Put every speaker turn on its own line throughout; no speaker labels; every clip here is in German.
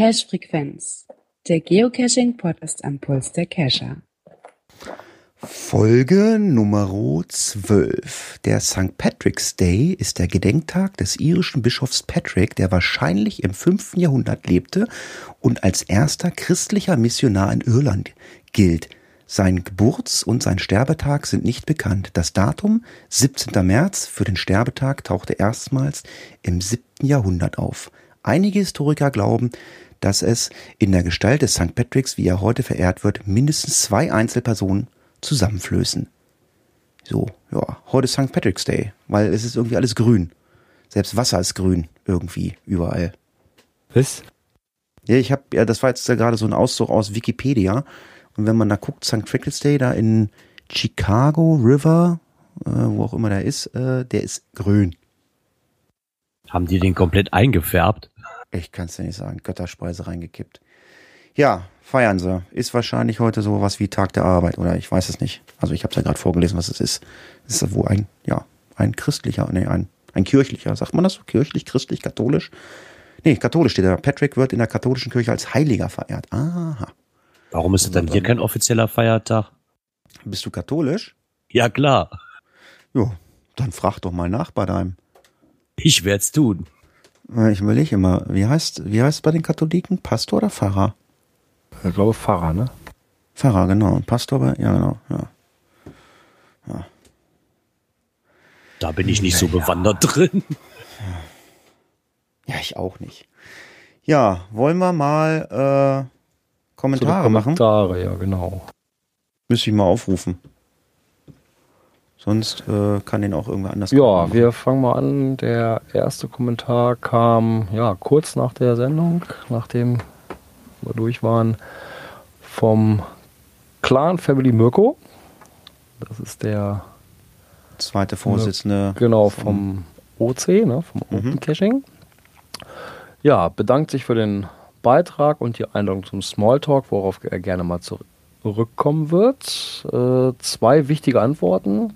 Cache Frequenz, der Geocaching Podcast am Puls der Cacher.
Folge Nummer 12. Der St. Patrick's Day ist der Gedenktag des irischen Bischofs Patrick, der wahrscheinlich im 5. Jahrhundert lebte und als erster christlicher Missionar in Irland gilt. Sein Geburts- und sein Sterbetag sind nicht bekannt. Das Datum 17. März für den Sterbetag tauchte erstmals im 7. Jahrhundert auf. Einige Historiker glauben, dass es in der Gestalt des St. Patricks, wie er heute verehrt wird, mindestens zwei Einzelpersonen zusammenflößen. So, ja, heute ist St. Patrick's Day, weil es ist irgendwie alles grün. Selbst Wasser ist grün, irgendwie, überall.
Was?
Ja, ich habe, ja, das war jetzt gerade so ein Auszug aus Wikipedia. Und wenn man da guckt, St. Patrick's Day da in Chicago River, äh, wo auch immer der ist, äh, der ist grün.
Haben die den komplett eingefärbt?
Ich kann es dir nicht sagen. Götterspeise reingekippt. Ja, feiern sie. Ist wahrscheinlich heute so was wie Tag der Arbeit oder ich weiß es nicht. Also ich habe es ja gerade vorgelesen, was es ist. Es ist wohl ein, ja, ein christlicher, nee, ein, ein kirchlicher, sagt man das so? Kirchlich, christlich, katholisch? Nee, katholisch steht da. Patrick wird in der katholischen Kirche als Heiliger verehrt. Aha.
Warum ist es dann hier kein offizieller Feiertag?
Bist du katholisch?
Ja, klar.
Jo, dann frag doch mal nach bei deinem.
Ich werd's tun.
Ich überlege immer, wie heißt, wie heißt es bei den Katholiken? Pastor oder Pfarrer?
Ich glaube Pfarrer, ne?
Pfarrer, genau. Und Pastor, bei, ja, genau, ja.
Da bin ich nicht so bewandert drin.
Ja, ich auch nicht. Ja, wollen wir mal äh, Kommentare machen?
Kommentare, ja, genau.
Müsste ich mal aufrufen. Sonst äh, kann den auch irgendwer anders
Ja,
machen.
wir fangen mal an. Der erste Kommentar kam ja kurz nach der Sendung, nachdem wir durch waren, vom Clan Family Mirko. Das ist der
Zweite Vorsitzende.
Genau, vom OC, ne, vom Open
Mhm.
Caching. Ja, bedankt sich für den Beitrag und die Einladung zum Smalltalk, worauf er gerne mal zurückkommen wird. Äh, zwei wichtige Antworten.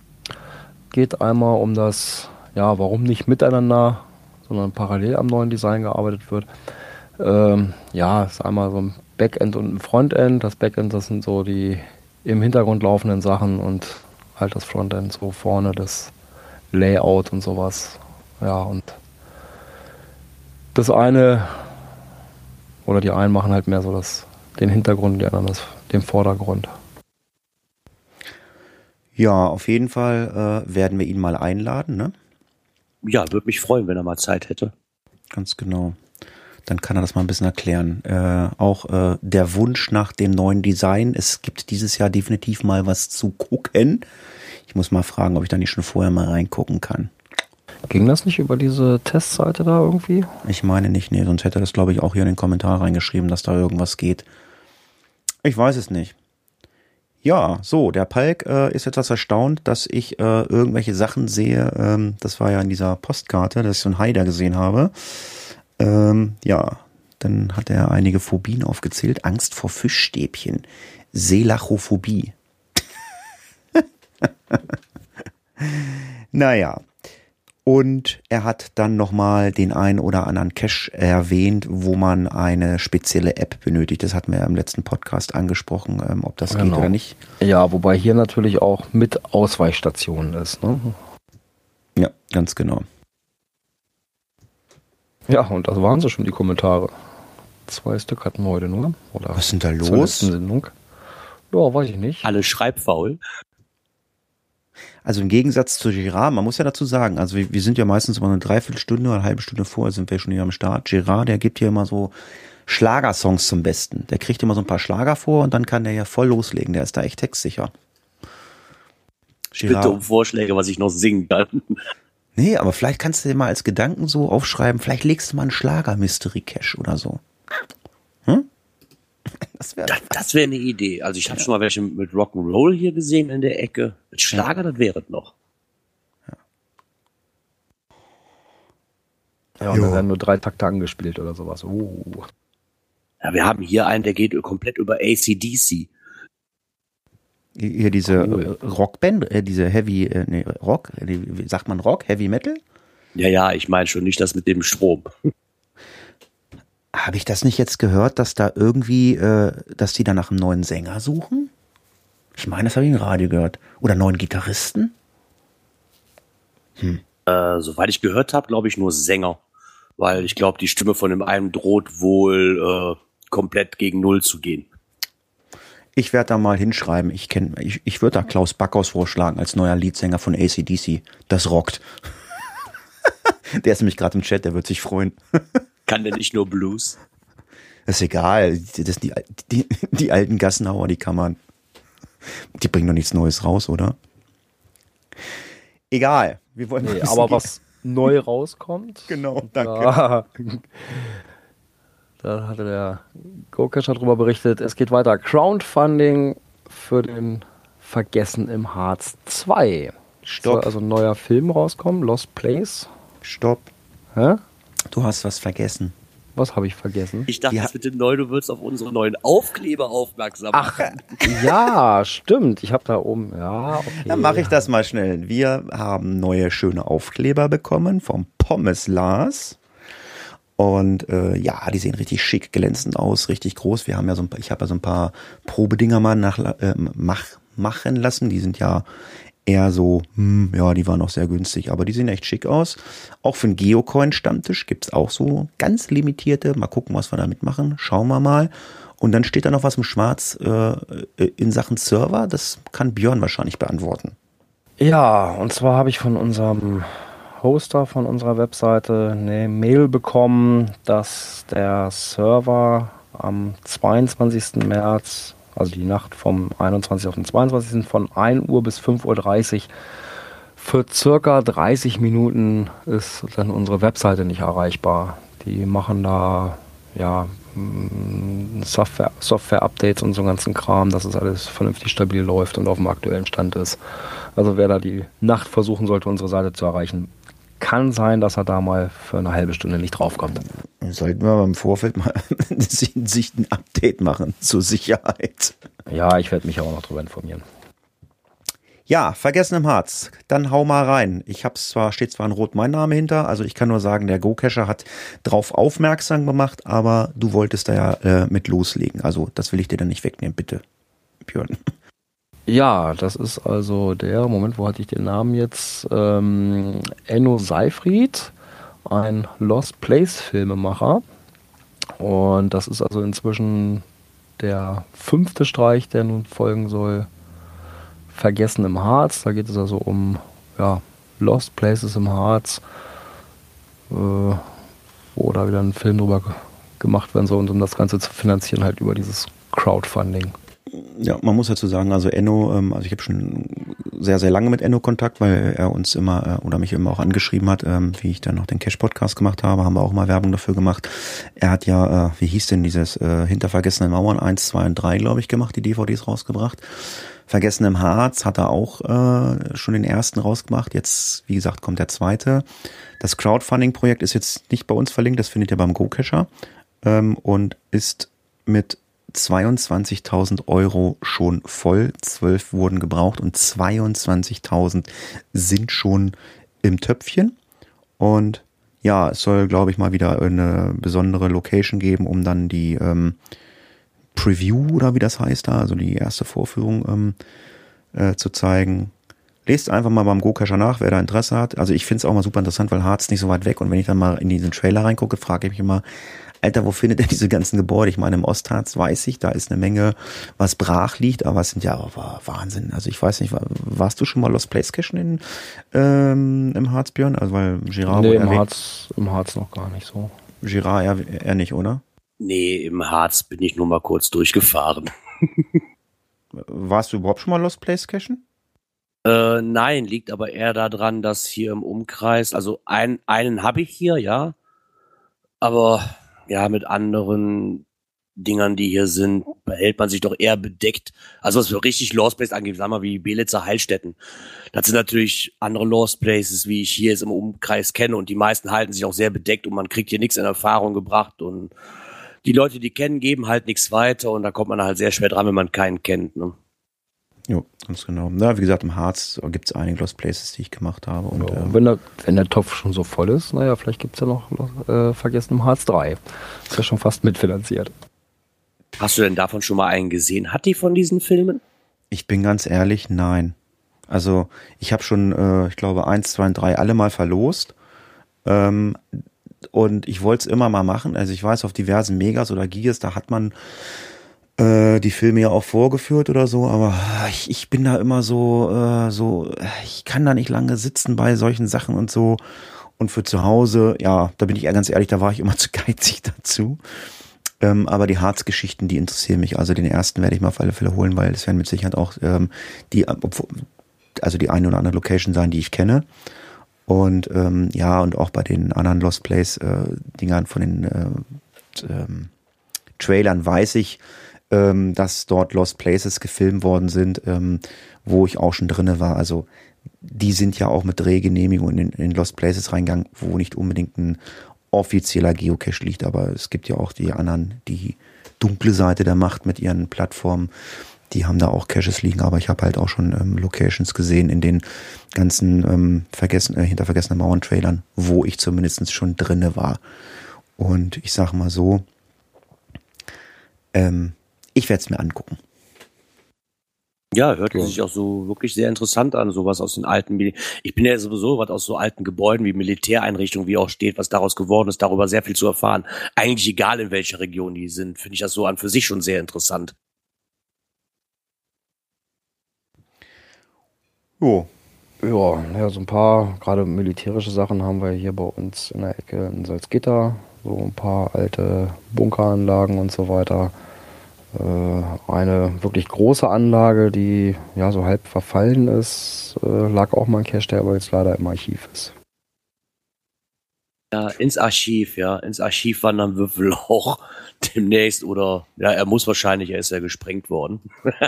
Geht einmal um das, ja, warum nicht miteinander, sondern parallel am neuen Design gearbeitet wird. Ähm, ja, ist einmal so ein Backend und ein Frontend. Das Backend, das sind so die im Hintergrund laufenden Sachen und halt das Frontend so vorne, das Layout und sowas. Ja, und das eine oder die einen machen halt mehr so das, den Hintergrund, die anderen das, den Vordergrund.
Ja, auf jeden Fall äh, werden wir ihn mal einladen, ne?
Ja, würde mich freuen, wenn er mal Zeit hätte.
Ganz genau. Dann kann er das mal ein bisschen erklären. Äh, auch äh, der Wunsch nach dem neuen Design. Es gibt dieses Jahr definitiv mal was zu gucken. Ich muss mal fragen, ob ich da nicht schon vorher mal reingucken kann.
Ging das nicht über diese Testseite da irgendwie?
Ich meine nicht, nee, sonst hätte er das, glaube ich, auch hier in den Kommentar reingeschrieben, dass da irgendwas geht. Ich weiß es nicht. Ja, so, der Palk äh, ist etwas erstaunt, dass ich äh, irgendwelche Sachen sehe. Ähm, das war ja in dieser Postkarte, dass ich so einen Haider gesehen habe. Ähm, ja, dann hat er einige Phobien aufgezählt. Angst vor Fischstäbchen. Selachophobie. naja. Und er hat dann nochmal den einen oder anderen Cache erwähnt, wo man eine spezielle App benötigt. Das hatten wir ja im letzten Podcast angesprochen, ähm, ob das geht
Genau.
oder nicht.
Ja, wobei hier natürlich auch mit Ausweichstationen ist. Ne?
Ja, ganz genau.
Ja, und das waren so schon die Kommentare. Zwei Stück hatten wir heute nur. Oder
Was ist denn da los?
Sendung. Ja, weiß ich nicht.
Alle schreibfaul.
Also im Gegensatz zu Gerard, man muss ja dazu sagen, also wir, wir sind ja meistens immer eine Dreiviertelstunde oder eine halbe Stunde vorher sind wir schon hier am Start. Gerard, der gibt hier immer so Schlagersongs zum Besten. Der kriegt immer so ein paar Schlager vor und dann kann der ja voll loslegen. Der ist da echt textsicher.
Bitte um Vorschläge, was ich noch singen kann.
Nee, aber vielleicht kannst du dir mal als Gedanken so aufschreiben, vielleicht legst du mal einen Schlager-Mystery-Cache oder so. Hm? Das wäre
Das, das wäre eine Idee. Also ich habe schon mal welche mit Rock'n'Roll hier gesehen in der Ecke. Mit Schlager, das wäre es noch.
Ja, und
Jo.
dann werden nur drei Takte angespielt oder sowas. Uh.
Ja, wir haben hier einen, der geht komplett über ACDC.
Hier diese cool. Rockband, äh, diese Heavy, äh, nee, Rock, äh, wie sagt man Rock, Heavy Metal?
Ja, ja, ich meine schon nicht das mit dem Strom.
Habe ich das nicht jetzt gehört, dass da irgendwie, äh, dass die da nach einem neuen Sänger suchen? Ich meine, das habe ich im Radio gehört. Oder neuen Gitarristen?
Hm. Äh, soweit ich gehört habe, glaube ich nur Sänger. Weil ich glaube, die Stimme von dem einen droht wohl äh, komplett gegen Null zu gehen.
Ich werde da mal hinschreiben. Ich kenne, ich, ich würde da Klaus Backhaus vorschlagen als neuer Leadsänger von ACDC. Das rockt. der ist nämlich gerade im Chat, der wird sich freuen.
Kann der nicht nur Blues?
Das ist egal. Das die, die, die alten Gassenhauer, die kann man. Die bringen doch nichts Neues raus, oder? Egal.
Wir wollen nee, aber was neu rauskommt.
Genau, danke. Da,
da hatte der GoCacher drüber berichtet. Es geht weiter. Crowdfunding für den Vergessen im Harz 2. Stopp. Soll also ein neuer Film rauskommen, Lost Place.
Stopp. Hä? Du hast was vergessen.
Was habe ich vergessen?
Ich dachte, ja. mit dem Neu, du würdest auf unsere neuen Aufkleber aufmerksam
machen.
Ach, ja, stimmt. Ich habe da oben, ja, okay.
Dann mache ich das mal schnell. Wir haben neue schöne Aufkleber bekommen vom Pommes Lars. Und äh, ja, die sehen richtig schick, glänzend aus, richtig groß. Wir haben ja so ein paar, ich habe ja so ein paar Probedinger mal nach, äh, mach, machen lassen. Die sind ja eher so, hm, ja, die waren auch sehr günstig, aber die sehen echt schick aus. Auch für einen Geocoin-Stammtisch gibt's auch so ganz limitierte. Mal gucken, was wir damit machen. Schauen wir mal. Und dann steht da noch was im Schwarz äh, in Sachen Server. Das kann Björn wahrscheinlich beantworten.
Ja, und zwar habe ich von unserem Hoster von unserer Webseite eine Mail bekommen, dass der Server am 22. März, also die Nacht vom 21. auf den 22. von 1 Uhr bis 5.30 Uhr für circa 30 Minuten ist dann unsere Webseite nicht erreichbar. Die machen da ja mm, Software, Software-Updates und so einen ganzen Kram, dass es alles vernünftig stabil läuft und auf dem aktuellen Stand ist. Also wer da die Nacht versuchen sollte, unsere Seite zu erreichen, kann sein, dass er da mal für eine halbe Stunde nicht draufkommt.
Sollten wir im Vorfeld mal sich ein Update machen zur Sicherheit.
Ja, ich werde mich auch noch darüber informieren.
Ja, vergessen im Harz. Dann hau mal rein. Ich hab's zwar, steht zwar in Rot mein Name hinter, also ich kann nur sagen, der Go-Cacher hat drauf aufmerksam gemacht, aber du wolltest da ja äh, mit loslegen. Also das will ich dir dann nicht wegnehmen, bitte. Björn.
Ja, das ist also der, Moment, wo hatte ich den Namen jetzt? Ähm, Enno Seifried, ein Lost Place Filmemacher. Und das ist also inzwischen der fünfte Streich, der nun folgen soll. Vergessen im Harz. Da geht es also um ja, Lost Places im Harz, äh, wo da wieder ein Film drüber gemacht werden soll und um das Ganze zu finanzieren, halt über dieses Crowdfunding
ja, man muss dazu sagen, also Enno, ähm, also ich habe schon sehr, sehr lange mit Enno Kontakt, weil er uns immer äh, oder mich immer auch angeschrieben hat, ähm, wie ich dann noch den Cash-Podcast gemacht habe, haben wir auch mal Werbung dafür gemacht. Er hat ja, äh, wie hieß denn dieses äh, Hintervergessene Mauern 1, 2 und 3, glaube ich, gemacht, die DVDs rausgebracht. Vergessen im Harz hat er auch äh, schon den ersten rausgemacht. Jetzt, wie gesagt, kommt der zweite. Das Crowdfunding-Projekt ist jetzt nicht bei uns verlinkt, das findet ihr beim GoCacher ähm, und ist mit 22.000 Euro schon voll, 12 wurden gebraucht und 22.000 sind schon im Töpfchen. Und ja, es soll, glaube ich, mal wieder eine besondere Location geben, um dann die ähm, Preview oder wie das heißt da, also die erste Vorführung ähm, äh, zu zeigen. Lest einfach mal beim Go-Cacher nach, wer da Interesse hat. Also ich finde es auch mal super interessant, weil Harz nicht so weit weg und wenn ich dann mal in diesen Trailer reingucke, frage ich mich immer, Alter, wo findet er diese ganzen Gebäude? Ich meine, im Ostharz weiß ich, da ist eine Menge, was brach liegt, aber es sind ja Wahnsinn. Also ich weiß nicht, war, warst du schon mal Lost Place Cashen in, ähm, im Harz, Björn? Also weil Girard
nee, im Harz, im Harz noch gar nicht so.
Girard eher, eher nicht, oder?
Nee, im Harz bin ich nur mal kurz durchgefahren.
Warst du überhaupt schon mal Lost Place Cashen?
Äh, nein, liegt aber eher daran, dass hier im Umkreis, also ein, einen habe ich hier, ja. Aber ja, mit anderen Dingern, die hier sind, behält man sich doch eher bedeckt. Also was für richtig Lost Place angeht, sagen wir wie Belitzer Heilstätten. Das sind natürlich andere Lost Places, wie ich hier jetzt im Umkreis kenne und die meisten halten sich auch sehr bedeckt und man kriegt hier nichts in Erfahrung gebracht und die Leute, die kennen, geben halt nichts weiter und da kommt man halt sehr schwer dran, wenn man keinen kennt. Ne?
Jo, ganz genau. Na, wie gesagt, im Harz gibt es einige Lost Places, die ich gemacht habe. Und,
Ja,
ähm,
wenn, der, wenn der Topf schon so voll ist, naja, vielleicht gibt es ja noch äh, vergessen im Harz 3. Ist ja schon fast mitfinanziert.
Hast du denn davon schon mal einen gesehen? Hat die von diesen Filmen?
ich bin ganz ehrlich, nein. Also ich habe schon, äh, ich glaube, eins, zwei und drei alle mal verlost. Ähm, und ich wollte es immer mal machen. Also ich weiß, auf diversen Megas oder Gigas, da hat man äh, die Filme ja auch vorgeführt oder so, aber ich, ich bin da immer so, äh, so, ich kann da nicht lange sitzen bei solchen Sachen und so. Und für zu Hause, ja, da bin ich eher ganz ehrlich, da war ich immer zu geizig dazu. Ähm, aber die Harz-Geschichten, die interessieren mich. Also den ersten werde ich mal auf alle Fälle holen, weil es werden mit Sicherheit auch ähm, die, also die eine oder andere Location sein, die ich kenne. Und ähm, ja, und auch bei den anderen Lost Place äh, von den äh, ähm, Trailern weiß ich, ähm, dass dort Lost Places gefilmt worden sind, ähm, wo ich auch schon drinne war. Also die sind ja auch mit Drehgenehmigung in, in Lost Places reingegangen, wo nicht unbedingt ein offizieller Geocache liegt, aber es gibt ja auch die anderen, die dunkle Seite der Macht mit ihren Plattformen, die haben da auch Caches liegen, aber ich habe halt auch schon ähm, Locations gesehen in den ganzen ähm, vergessen, äh, hinter vergessenen Mauern-Trailern, wo ich zumindest schon drinne war. Und ich sage mal so, ähm, ich werde es mir angucken.
Ja, hört
Ja.
sich auch so wirklich sehr interessant an, sowas aus den alten, Mil- ich bin ja sowieso was aus so alten Gebäuden wie Militäreinrichtungen, wie auch steht, was daraus geworden ist, darüber sehr viel zu erfahren. Eigentlich egal in welcher Region die sind, finde ich das so an für sich schon sehr interessant.
Jo,
Ja, ja, so ein paar, gerade militärische Sachen haben wir hier bei uns in der Ecke in Salzgitter. So ein paar alte Bunkeranlagen und so weiter. Äh, eine wirklich große Anlage, die ja so halb verfallen ist, äh, lag auch mal ein Cache, der aber jetzt leider im Archiv ist.
Ja, ins Archiv, ja, ins Archiv wandern wir wohl auch demnächst oder, ja, er muss wahrscheinlich, er ist ja gesprengt worden.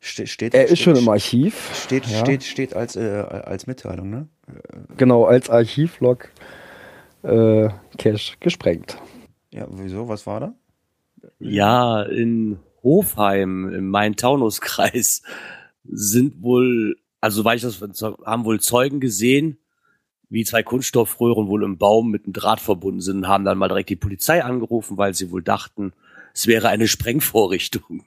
Ste steht,
Er ist
steht,
schon im Archiv.
Steht,
ja.
steht, steht als, äh, als Mitteilung, ne?
Genau, als Archivlog äh, Cache gesprengt.
Ja, wieso? Was war da?
Ja, in Hofheim, im Main-Taunus-Kreis, sind wohl, also soweit ich das haben wohl Zeugen gesehen, wie zwei Kunststoffröhren wohl im Baum mit einem Draht verbunden sind, und haben dann mal direkt die Polizei angerufen, weil sie wohl dachten, es wäre eine Sprengvorrichtung.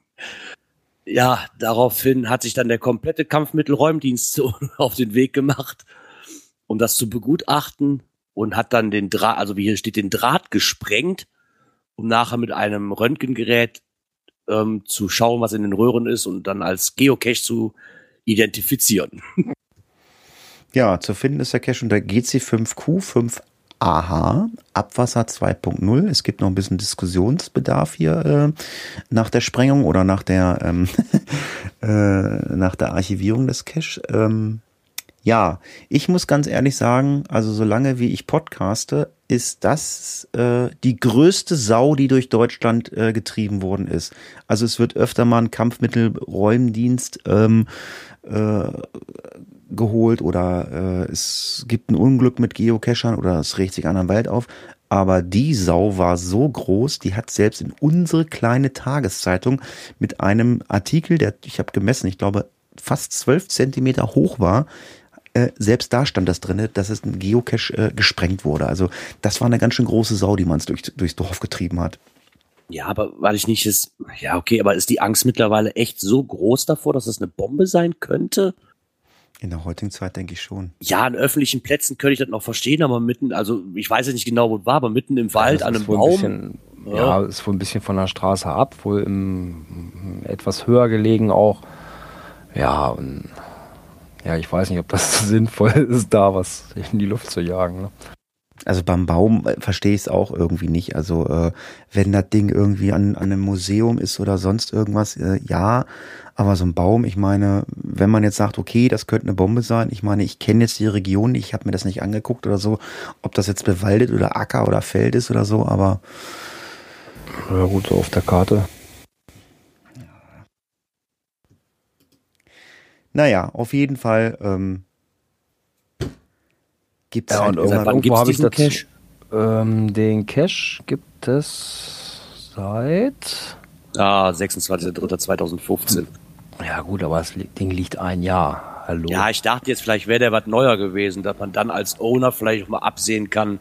Ja, daraufhin hat sich dann der komplette Kampfmittelräumdienst auf den Weg gemacht, um das zu begutachten und hat dann den Draht, also wie hier steht, den Draht gesprengt um nachher mit einem Röntgengerät ähm, zu schauen, was in den Röhren ist und dann als Geocache zu identifizieren.
Ja, zu finden ist der Cache unter GC5Q5AH, Abwasser 2.0. Es gibt noch ein bisschen Diskussionsbedarf hier äh, nach der Sprengung oder nach der, ähm, äh, nach der Archivierung des Cache. Ähm, ja, ich muss ganz ehrlich sagen, also solange wie ich podcaste, ist das äh, die größte Sau, die durch Deutschland äh, getrieben worden ist. Also es wird öfter mal ein Kampfmittelräumdienst ähm, äh, geholt oder äh, es gibt ein Unglück mit Geocachern oder es regt sich an Wald auf. Aber die Sau war so groß, die hat selbst in unsere kleine Tageszeitung mit einem Artikel, der, ich habe gemessen, ich glaube, fast zwölf Zentimeter hoch war, äh, selbst da stand das drinne, dass es ein Geocache äh, gesprengt wurde. Also das war eine ganz schön große Sau, die man durch, durchs Dorf getrieben hat.
Ja, aber weil ich nicht ist, ja, okay, aber ist die Angst mittlerweile echt so groß davor, dass es eine Bombe sein könnte?
In der heutigen Zeit denke ich schon.
Ja, an öffentlichen Plätzen könnte ich das noch verstehen, aber mitten, also ich weiß ja nicht genau, wo es war, aber mitten im Wald,
Das
an einem Baum.
Bisschen, ja. ist wohl ein bisschen von der Straße ab, wohl im, etwas höher gelegen auch. Ja, und ja, ich weiß nicht, ob das sinnvoll ist, da was in die Luft zu jagen. Ne?
Also beim Baum äh, verstehe ich es auch irgendwie nicht. Also äh, wenn das Ding irgendwie an, an einem Museum ist oder sonst irgendwas, äh, ja. Aber so ein Baum, ich meine, wenn man jetzt sagt, okay, das könnte eine Bombe sein, ich meine, ich kenne jetzt die Region, ich habe mir das nicht angeguckt oder so, ob das jetzt bewaldet oder Acker oder Feld ist oder so, aber
Ja gut, so auf der Karte.
Naja, auf jeden Fall ähm, gibt es
Ja,
halt
und
immer
Seit wann
irgendwo
gibt's
habe ich
diesen Cache?
Ähm, den Cache gibt es seit.
Ah, 26.03.2015.
Ja, gut, aber das Ding liegt ein Jahr. Hallo.
Ja, ich dachte jetzt, vielleicht wäre der was neuer gewesen, dass man dann als Owner vielleicht auch mal absehen kann.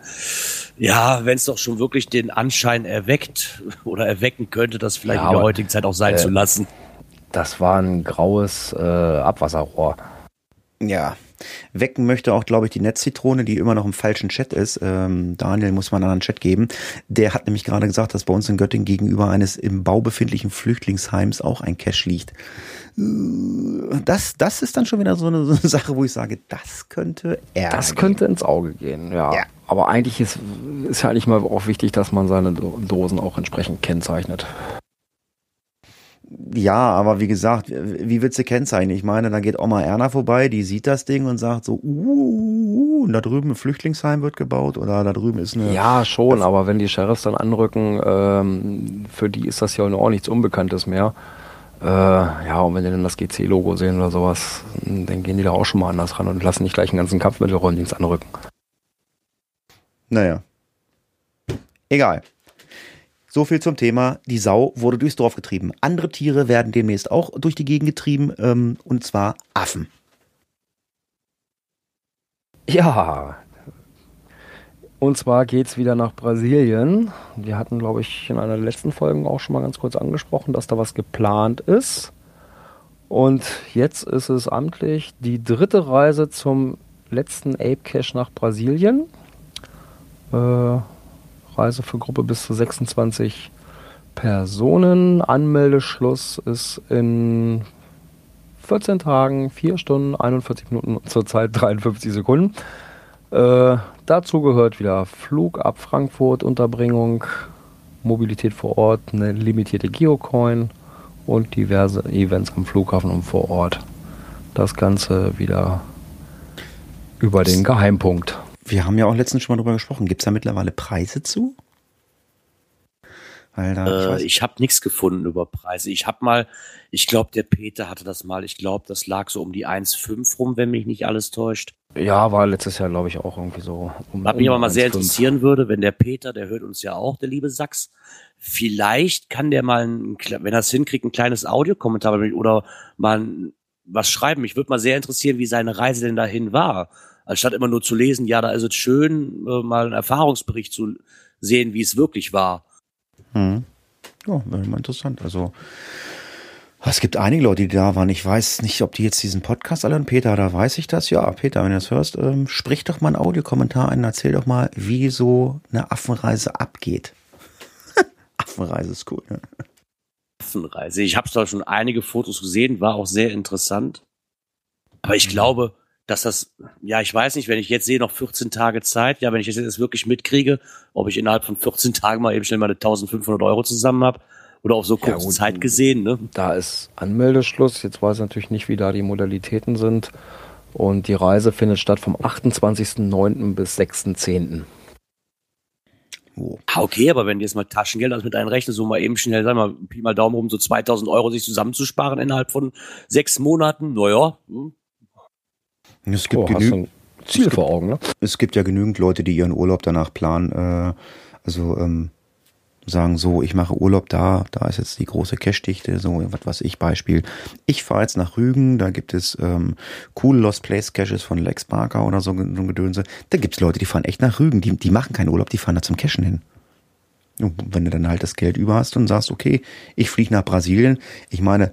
Ja, wenn es doch schon wirklich den Anschein erweckt oder erwecken könnte, das vielleicht
Ja,
in der heutigen Zeit auch sein
äh,
zu lassen.
Das war ein graues äh, Abwasserrohr.
Ja. Wecken möchte auch, glaube ich, die Netzzitrone, die immer noch im falschen Chat ist. Ähm, Daniel muss mal einen anderen Chat geben. Der hat nämlich gerade gesagt, dass bei uns in Göttingen gegenüber eines im Bau befindlichen Flüchtlingsheims auch ein Cache liegt. Äh, Das, das ist dann schon wieder so eine, so eine Sache, wo ich sage, das könnte er.
Das könnte ins Auge gehen, ja.
Ja.
Aber eigentlich ist, ist ja eigentlich mal auch wichtig, dass man seine Do- Dosen auch entsprechend kennzeichnet.
Ja, aber wie gesagt, wie willst du kennzeichnen? Ich meine, da geht Oma Erna vorbei, die sieht das Ding und sagt so, uh, uh, uh, und da drüben ein Flüchtlingsheim wird gebaut oder da drüben ist eine.
Ja, schon, aber wenn die Sheriffs dann anrücken, ähm, für die ist das ja auch nichts Unbekanntes mehr. Äh, ja, und wenn die dann das GC-Logo sehen oder sowas, dann gehen die da auch schon mal anders ran und lassen nicht gleich einen ganzen Kampfmittelräumdienst anrücken.
Naja. Egal. So viel zum Thema, die Sau wurde durchs Dorf getrieben. Andere Tiere werden demnächst auch durch die Gegend getrieben, ähm, und zwar Affen.
Ja. Und zwar geht's wieder nach Brasilien. Wir hatten, glaube ich, in einer der letzten Folgen auch schon mal ganz kurz angesprochen, dass da was geplant ist. Und jetzt ist es amtlich die dritte Reise zum letzten Ape Cache nach Brasilien. Äh, Reise für Gruppe bis zu 26 Personen. Anmeldeschluss ist in 14 Tagen, 4 Stunden, 41 Minuten und zurzeit 53 Sekunden. Äh, dazu gehört wieder Flug ab Frankfurt, Unterbringung, Mobilität vor Ort, eine limitierte Geocoin und diverse Events am Flughafen und vor Ort. Das Ganze wieder über den Geheimpunkt.
Wir haben ja auch letztens schon mal drüber gesprochen. Gibt es da mittlerweile Preise zu? Weil da, ich
Äh, ich habe nichts gefunden über Preise. Ich habe mal, ich glaube, der Peter hatte das mal. Ich glaube, das lag so um die 1,5 rum, wenn mich nicht alles täuscht.
Ja, war letztes Jahr, glaube ich, auch irgendwie so. Um,
Was mich aber mal sehr
1,5.
interessieren würde, wenn der Peter, der hört uns ja auch, der liebe Sachs, vielleicht kann der mal, ein, wenn er es hinkriegt, ein kleines Audiokommentar mit- oder mal ein, was schreiben. Mich würde mal sehr interessieren, wie seine Reise denn dahin war. Anstatt immer nur zu lesen, ja, da ist es schön, äh, mal einen Erfahrungsbericht zu sehen, wie es wirklich war.
hm. ja, wäre mal interessant. Also, es gibt einige Leute, die da waren. Ich weiß nicht, ob die jetzt diesen Podcast alle und Peter, da weiß ich das. Ja, Peter, wenn du das hörst, ähm, sprich doch mal einen Audiokommentar ein, erzähl doch mal, wie so eine Affenreise abgeht. Affenreise ist cool. Ne?
Affenreise. Ich habe da schon einige Fotos gesehen, war auch sehr interessant. Aber ich glaube, dass das, ja, ich weiß nicht, wenn ich jetzt sehe, noch 14 Tage Zeit, ja, wenn ich das jetzt wirklich mitkriege, ob ich innerhalb von 14 Tagen mal eben schnell meine 1500 Euro zusammen habe oder auf so
Ja,
kurze
gut.
Zeit gesehen, ne?
Da ist Anmeldeschluss. Jetzt weiß ich natürlich nicht, wie da die Modalitäten sind. Und die Reise findet statt vom 28.09. bis 6.10.
Oh.
Ah, okay, aber wenn du jetzt mal Taschengeld also mit einrechnest, so mal eben schnell, sag mal, Pi mal Daumen rum, so 2000 Euro sich zusammenzusparen innerhalb von sechs Monaten, naja, hm.
Es gibt
Oh,
genügend.
Ziel vor Augen, ne?
es gibt ja genügend Leute, die ihren Urlaub danach planen. Äh, also ähm, sagen so, ich mache Urlaub da, da ist jetzt die große Cash-Dichte, so was weiß ich, Beispiel. Ich fahre jetzt nach Rügen, da gibt es ähm, coole Lost Place Caches von Lex Barker oder so, so ein Gedönse. Da gibt's Leute, die fahren echt nach Rügen, die, die machen keinen Urlaub, die fahren da zum Cashen hin. Und wenn du dann halt das Geld über hast und sagst, okay, ich fliege nach Brasilien, ich meine,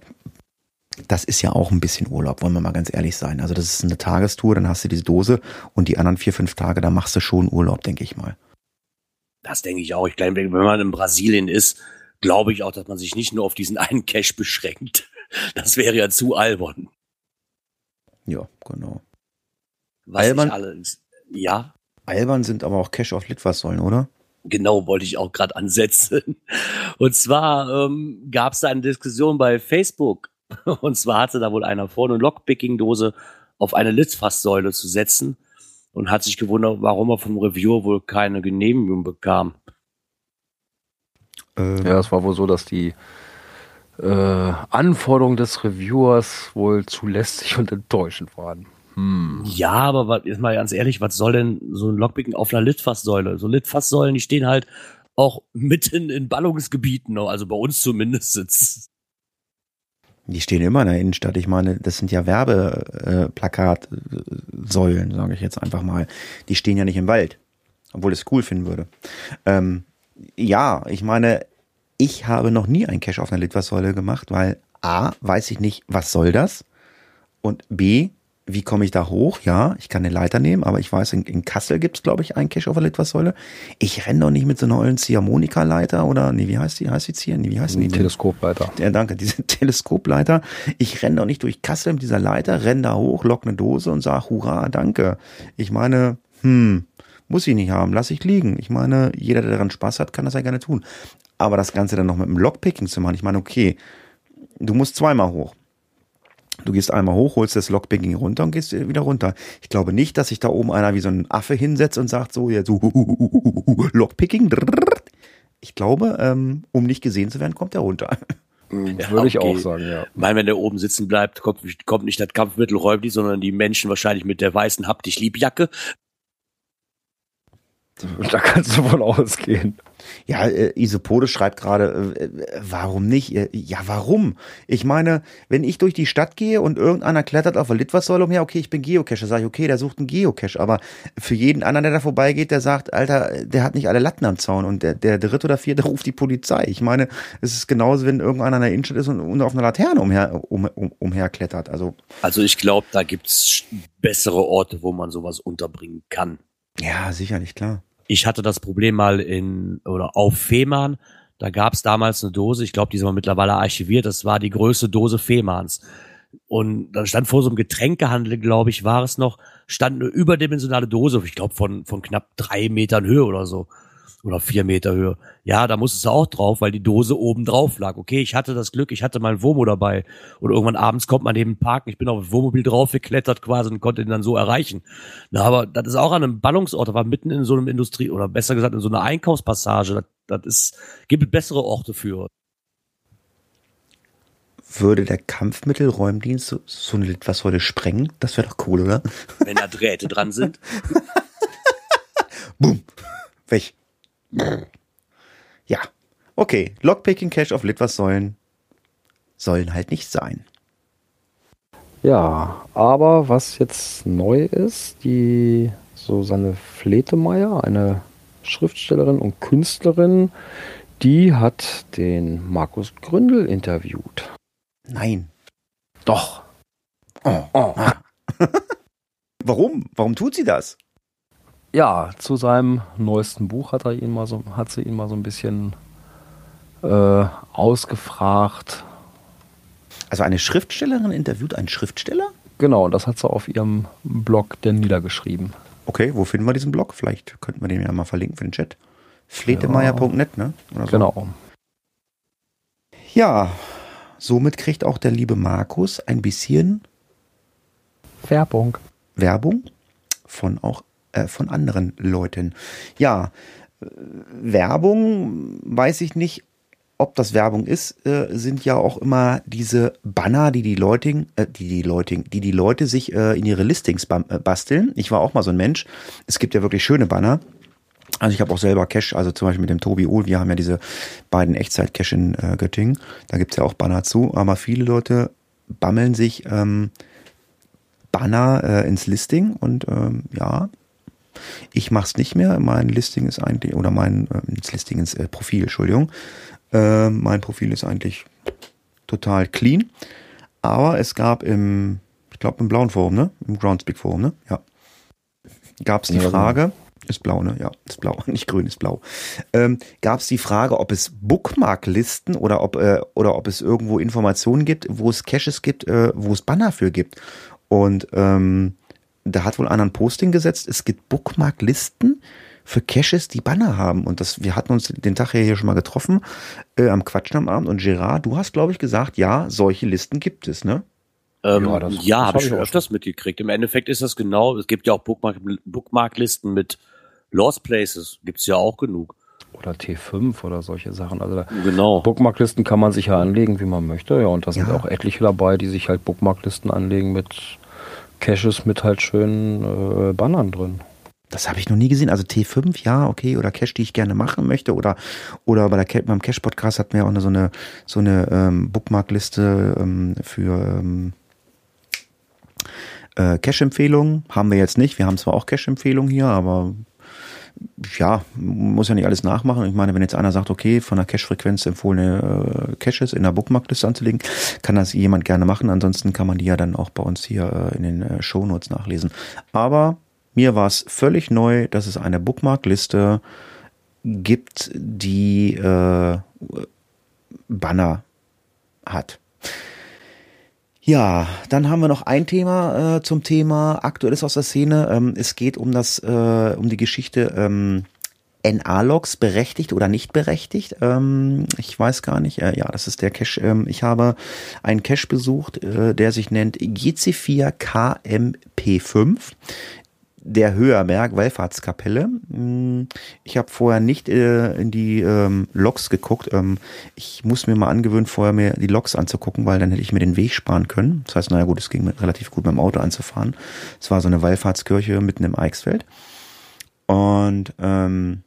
das ist ja auch ein bisschen Urlaub, wollen wir mal ganz ehrlich sein. Also das ist eine Tagestour, dann hast du diese Dose und die anderen vier, fünf Tage, da machst du schon Urlaub, denke ich mal.
Das denke ich auch. Ich glaube, wenn man in Brasilien ist, glaube ich auch, dass man sich nicht nur auf diesen einen Cash beschränkt. Das wäre ja zu albern.
Ja, genau.
Was
Albern?
alles, ja,
Albern sind aber auch Cash auf Litfaßsäulen, oder?
genau wollte ich auch gerade ansetzen. Und zwar ähm, gab es da eine Diskussion bei Facebook. Und zwar hatte da wohl einer vor, eine Lockpicking-Dose auf eine Litfaßsäule zu setzen und hat sich gewundert, warum er vom Reviewer wohl keine Genehmigung bekam.
Ähm,
Ja, es war wohl so, dass die äh, Anforderungen des Reviewers wohl zu lästig und enttäuschend waren. Hm.
Ja, aber was, jetzt mal ganz ehrlich, was soll denn so ein Lockpicken auf einer Litfaßsäule? So Litfaßsäulen, die stehen halt auch mitten in Ballungsgebieten, also bei uns zumindest sitzt.
Die stehen immer in der Innenstadt. Ich meine, das sind ja Werbeplakatsäulen, äh, sage ich jetzt einfach mal. Die stehen ja nicht im Wald, obwohl ich es cool finden würde. Ähm, ja, ich meine, ich habe noch nie ein Cache auf einer Litfaßsäule gemacht, weil A, weiß ich nicht, was soll das? Und B, wie komme ich da hoch? Ja, ich kann eine Leiter nehmen, aber ich weiß, in, in Kassel gibt's es, glaube ich, einen Cache auf der Litfaßsäule. Ich renne doch nicht mit so einer ollen Ziehharmonika-Leiter oder, nee, wie heißt die? Heißt die Zier? Nee, wie heißt die?
Teleskopleiter.
Ja, danke, diese Teleskopleiter. Ich renne doch nicht durch Kassel mit dieser Leiter, renne da hoch, lock eine Dose und sag, hurra, danke. Ich meine, hm, muss ich nicht haben, lass ich liegen. Ich meine, jeder, der daran Spaß hat, kann das ja gerne tun. Aber das Ganze dann noch mit dem Lockpicking zu machen, ich meine, okay, du musst zweimal hoch. Du gehst einmal hoch, holst das Lockpicking runter und gehst wieder runter. Ich glaube nicht, dass sich da oben einer wie so ein Affe hinsetzt und sagt so, jetzt so, Lockpicking. Ich glaube, ähm, um nicht gesehen zu werden, kommt er runter.
Ja, Würde ich auch sagen, ja.
Weil wenn der oben sitzen bleibt, kommt, kommt nicht das Kampfmittel räumlich, sondern die Menschen wahrscheinlich mit der weißen Hab dich Liebjacke.
Da kannst du von ausgehen.
Ja, äh, Isopode schreibt gerade, äh, warum nicht? Äh, ja, warum? Ich meine, wenn ich durch die Stadt gehe und irgendeiner klettert auf der Litfaßsäule umher, okay, ich bin Geocacher, sage ich, okay, der sucht einen Geocache. Aber für jeden anderen, der da vorbeigeht, der sagt, Alter, der hat nicht alle Latten am Zaun und der, der dritte oder vierte ruft die Polizei. Ich meine, es ist genauso, wenn irgendeiner in der Innenstadt ist und, und auf einer Laterne umher, um, um, umherklettert. Also,
also ich glaube, da gibt's bessere Orte, wo man sowas unterbringen kann.
Ja, sicherlich, klar.
Ich hatte das Problem mal in oder auf Fehmarn. Da gab es damals eine Dose, ich glaube, die ist aber mittlerweile archiviert. Das war die größte Dose Fehmarns. Und dann stand vor so einem Getränkehandel, glaube ich, war es noch, stand eine überdimensionale Dose, ich glaube, von, von knapp drei Metern Höhe oder so oder vier Meter Höhe. Ja, da musstest du auch drauf, weil die Dose oben drauf lag. Okay, ich hatte das Glück, ich hatte mein Womo dabei. Und irgendwann abends kommt man neben den Parken. Ich bin auf das Wohnmobil draufgeklettert quasi und konnte ihn dann so erreichen. Na, aber das ist auch an einem Ballungsort, das war mitten in so einem Industrie, oder besser gesagt in so einer Einkaufspassage. Das, das ist, gibt bessere Orte für.
Würde der Kampfmittelräumdienst so, so eine etwas heute sprengen? Das wäre doch cool, oder?
Wenn da Drähte dran sind.
Boom. Weg. Ja, okay. Lockpicking Cache auf Litwas-Säulen sollen halt nicht sein.
Ja, aber was jetzt neu ist, die Susanne Fletemeyer, eine Schriftstellerin und Künstlerin, die hat den Markus Gründel interviewt.
Nein.
Doch.
Oh, oh. Warum? Warum tut sie das?
Ja, zu seinem neuesten Buch hat, er ihn mal so, hat sie ihn mal so ein bisschen äh, ausgefragt.
Also eine Schriftstellerin interviewt einen Schriftsteller?
Genau, das hat sie auf ihrem Blog denn niedergeschrieben.
Okay, wo finden wir diesen Blog? Vielleicht könnten wir den ja mal verlinken für den Chat. Fletemeyer.net, ne?
So. Genau.
Ja, somit kriegt auch der liebe Markus ein bisschen
Werbung.
Werbung von auch äh, von anderen Leuten. Ja, äh, Werbung, weiß ich nicht, ob das Werbung ist, äh, sind ja auch immer diese Banner, die die Leute, äh, die die Leute, die die Leute sich äh, in ihre Listings äh, basteln. Ich war auch mal so ein Mensch. Es gibt ja wirklich schöne Banner. Also ich habe auch selber Cash, also zum Beispiel mit dem Tobi Uhl, wir haben ja diese beiden Echtzeit-Cash in Göttingen. Da gibt's ja auch Banner zu, aber viele Leute bammeln sich ähm, Banner ins Listing und ähm, ja, ich mache es nicht mehr. Mein Listing ist eigentlich, oder mein äh, Listing ins äh, Profil, Entschuldigung. Äh, mein Profil ist eigentlich total clean. Aber es gab im, ich glaube im blauen Forum, ne? Im Groundspeak Forum, ne? Ja. Gab es die ja, Frage, ist blau, ne? Ja, ist blau, nicht grün, ist blau. Ähm, Gab es die Frage, ob es Bookmark-Listen oder ob äh, oder ob es irgendwo Informationen gibt, wo es Caches gibt, äh, wo es Banner für gibt. Und ähm, da hat wohl einer ein Posting gesetzt, es gibt Bookmark-Listen für Caches, die Banner haben. Und das, wir hatten uns den Tag hier schon mal getroffen, äh, am Quatschen am Abend. Und Gerard, du hast, glaube ich, gesagt, ja, solche Listen gibt es, ne?
Ähm, ja, ja habe ich schon öfters mitgekriegt. Im Endeffekt ist das genau, es gibt ja auch Bookmark-Listen Bookmark mit Lost Places, gibt's ja auch genug.
Oder T5 oder solche Sachen. Also
genau.
Bookmarklisten kann man sich ja anlegen, wie man möchte. Ja, und da sind ja. auch etliche dabei, die sich halt Bookmarklisten anlegen mit Caches mit halt schönen äh, Bannern drin.
das habe ich noch nie gesehen. Also T5, ja, okay, oder Cache, die ich gerne machen möchte, oder oder bei der beim Cache Podcast hatten wir auch eine, so eine so eine ähm, Bookmarkliste ähm, für ähm, äh, Cache-Empfehlungen. Haben wir jetzt nicht. Wir haben zwar auch Cache-Empfehlungen hier, aber ja, muss ja nicht alles nachmachen. Ich meine, wenn jetzt einer sagt, okay, von der Cache-Frequenz empfohlene äh, Caches in der Bookmarkliste anzulegen, kann das jemand gerne machen. Ansonsten kann man die ja dann auch bei uns hier äh, in den äh, Shownotes nachlesen. Aber mir war es völlig neu, dass es eine Bookmarkliste gibt, die äh, Banner hat. Ja, dann haben wir noch ein Thema äh, zum Thema Aktuelles aus der Szene. Ähm, es geht um das, äh, um die Geschichte ähm, NA-Logs berechtigt oder nicht berechtigt. Ähm, ich weiß gar nicht. Äh, ja, das ist der Cache. Ähm, ich habe einen Cache besucht, äh, der sich nennt GC4KMP5 der Höherberg Wallfahrtskapelle. Hm, ich habe vorher nicht äh, in die ähm, Loks geguckt. Ähm, ich muss mir mal angewöhnen, vorher mir die Loks anzugucken, weil dann hätte ich mir den Weg sparen können. Das heißt, naja gut, es ging relativ gut mit dem Auto anzufahren. Es war so eine Wallfahrtskirche mitten im Eichsfeld. Und ähm,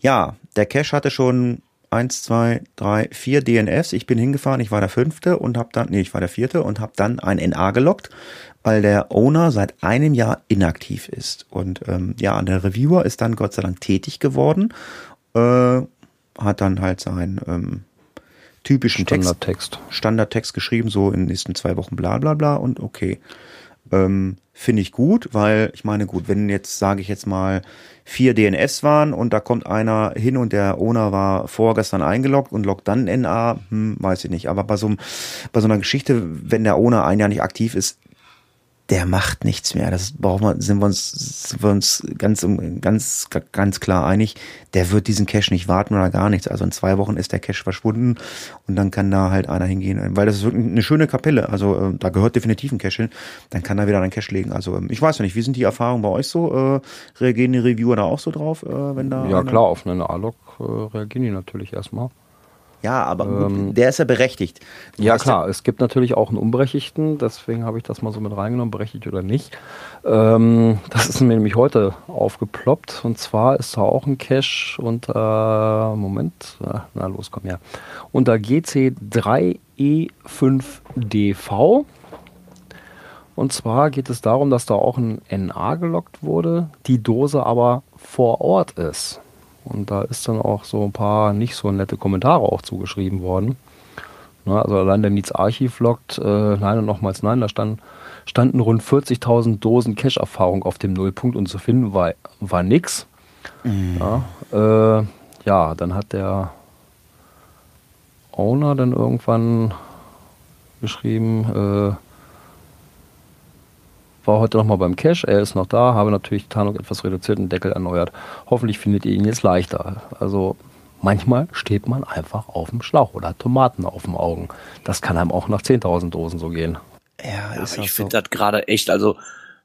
ja, der Cache hatte schon eins, zwei, drei, vier DNFs. Ich bin hingefahren, ich war der fünfte und habe dann, nee, ich war der vierte und habe dann ein NA gelockt weil der Owner seit einem Jahr inaktiv ist. Und ähm, ja, der Reviewer ist dann Gott sei Dank tätig geworden, äh, hat dann halt seinen ähm, typischen
Standardtext.
Text, Standardtext geschrieben, so in den nächsten zwei Wochen bla bla bla und okay. Ähm, Finde ich gut, weil ich meine, gut, wenn jetzt, sage ich jetzt mal, vier DNS waren und da kommt einer hin und der Owner war vorgestern eingeloggt und loggt dann NA, hm, weiß ich nicht. Aber bei so, bei so einer Geschichte, wenn der Owner ein Jahr nicht aktiv ist, der macht nichts mehr. Das brauchen wir, sind wir uns, sind wir uns ganz, ganz, ganz klar einig. Der wird diesen Cache nicht warten oder gar nichts. Also in zwei Wochen ist der Cache verschwunden und dann kann da halt einer hingehen, weil das ist wirklich eine schöne Kapelle. Also äh, da gehört definitiv ein Cache hin. Dann kann da wieder einen Cache legen. Also ähm, ich weiß ja nicht, wie sind die Erfahrungen bei euch so? Äh, reagieren die Reviewer da auch so drauf, äh, wenn da?
Ja klar, auf einen A-Log äh, reagieren die natürlich erstmal.
Ja, aber ähm, der ist ja berechtigt.
Du ja, klar. Es gibt natürlich auch einen Unberechtigten. Deswegen habe ich das mal so mit reingenommen, berechtigt oder nicht. Ähm, das ist mir nämlich heute aufgeploppt. Und zwar ist da auch ein Cache unter, Moment, na los, komm her. Unter GC3E5DV. Und zwar geht es darum, dass da auch ein NA gelockt wurde, die Dose aber vor Ort ist. Und da ist dann auch so ein paar nicht so nette Kommentare auch zugeschrieben worden. Na, also allein der Needs Archiv lockt, äh, nein und nochmals nein, da stand, standen rund 40.000 Dosen Cache-Erfahrung auf dem Nullpunkt und zu finden war, war nix. Mhm. Ja, äh, ja, dann hat der Owner dann irgendwann geschrieben, äh, war heute nochmal beim Cache, er ist noch da, habe natürlich die Tarnung etwas reduziert und Deckel erneuert. Hoffentlich findet ihr ihn jetzt leichter. Also manchmal steht man einfach auf dem Schlauch oder hat Tomaten auf dem Augen. Das kann einem auch nach 10.000 Dosen so gehen.
Ja, ja ich finde so. das gerade echt, also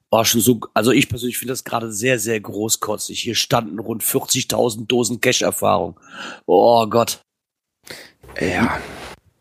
war schon so, also ich persönlich finde das gerade sehr, sehr großkotzig. Hier standen rund 40.000 Dosen Cache-Erfahrung. Oh Gott.
Ja.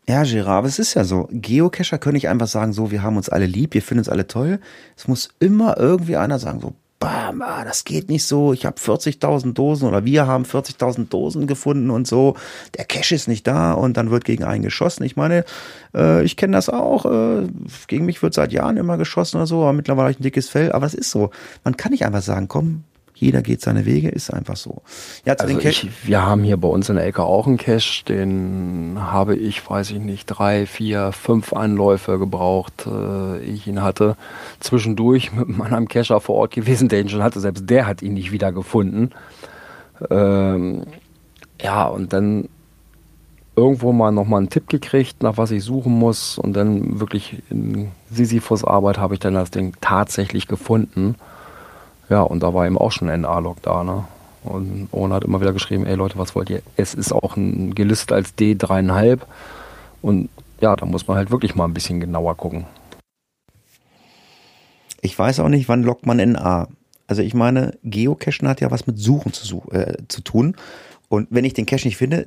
Ja, Gerard, aber es ist ja so. Geocacher können nicht einfach sagen, so, wir haben uns alle lieb, wir finden uns alle toll. Es muss immer irgendwie einer sagen, so, bam, ah, das geht nicht so. Ich habe 40.000 Dosen oder wir haben 40.000 Dosen gefunden und so. Der Cache ist nicht da und dann wird gegen einen geschossen. Ich meine, äh, ich kenne das auch. Äh, gegen mich wird seit Jahren immer geschossen oder so, aber mittlerweile habe ich ein dickes Fell. Aber es ist so. Man kann nicht einfach sagen, komm, jeder geht seine Wege, ist einfach so.
Ja, also ich, wir haben hier bei uns in der Ecke auch einen Cache, den habe ich, weiß ich nicht, drei, vier, fünf Anläufe gebraucht, äh, ich ihn hatte. Zwischendurch mit meinem Cacher vor Ort gewesen, der ihn schon hatte, selbst der hat ihn nicht wieder gefunden. Ähm, ja, und dann irgendwo mal nochmal einen Tipp gekriegt, nach was ich suchen muss. Und dann wirklich in Sisyphus Arbeit habe ich dann das Ding tatsächlich gefunden. Ja, und da war eben auch schon ein A-Log da, ne? Und Owen hat immer wieder geschrieben, ey Leute, was wollt ihr? Es ist auch ein gelistet als D3,5. Und ja, da muss man halt wirklich mal ein bisschen genauer gucken.
Ich weiß auch nicht, wann lockt man NA. Also ich meine, Geocachen hat ja was mit Suchen zu, äh, zu tun. Und wenn ich den Cache nicht finde,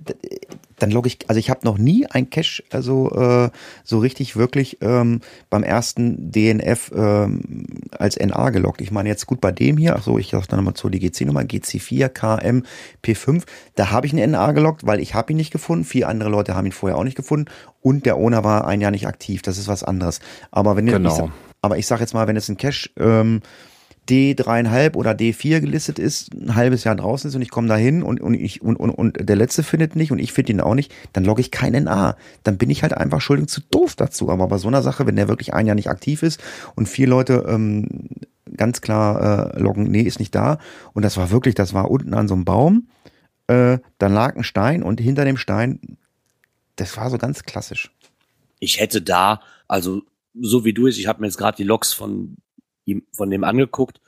dann logge ich, also ich habe noch nie ein Cache also äh, so richtig wirklich ähm, beim ersten DNF ähm, als NA geloggt. Ich meine jetzt gut bei dem hier, ach so, ich sag dann nochmal zu die GC-Nummer, GC4, KM, P5, da habe ich einen NA geloggt, weil ich habe ihn nicht gefunden, vier andere Leute haben ihn vorher auch nicht gefunden und der Owner war ein Jahr nicht aktiv, das ist was anderes. Aber wenn genau. ich, aber ich sag jetzt mal, wenn es ein Cache ähm, D3,5 oder D4 gelistet ist, ein halbes Jahr draußen ist und ich komme da hin und, und, ich, und, und, und der letzte findet nicht und ich finde ihn auch nicht, dann logge ich keinen NA. Dann bin ich halt einfach schuldig zu doof dazu. Aber bei so einer Sache, wenn der wirklich ein Jahr nicht aktiv ist und vier Leute ähm, ganz klar äh, loggen, nee, ist nicht da. Und das war wirklich, das war unten an so einem Baum. Äh, dann lag ein Stein und hinter dem Stein, das war so ganz klassisch.
Ich hätte da, also so wie du es, ich habe mir jetzt gerade die Logs von von dem angeguckt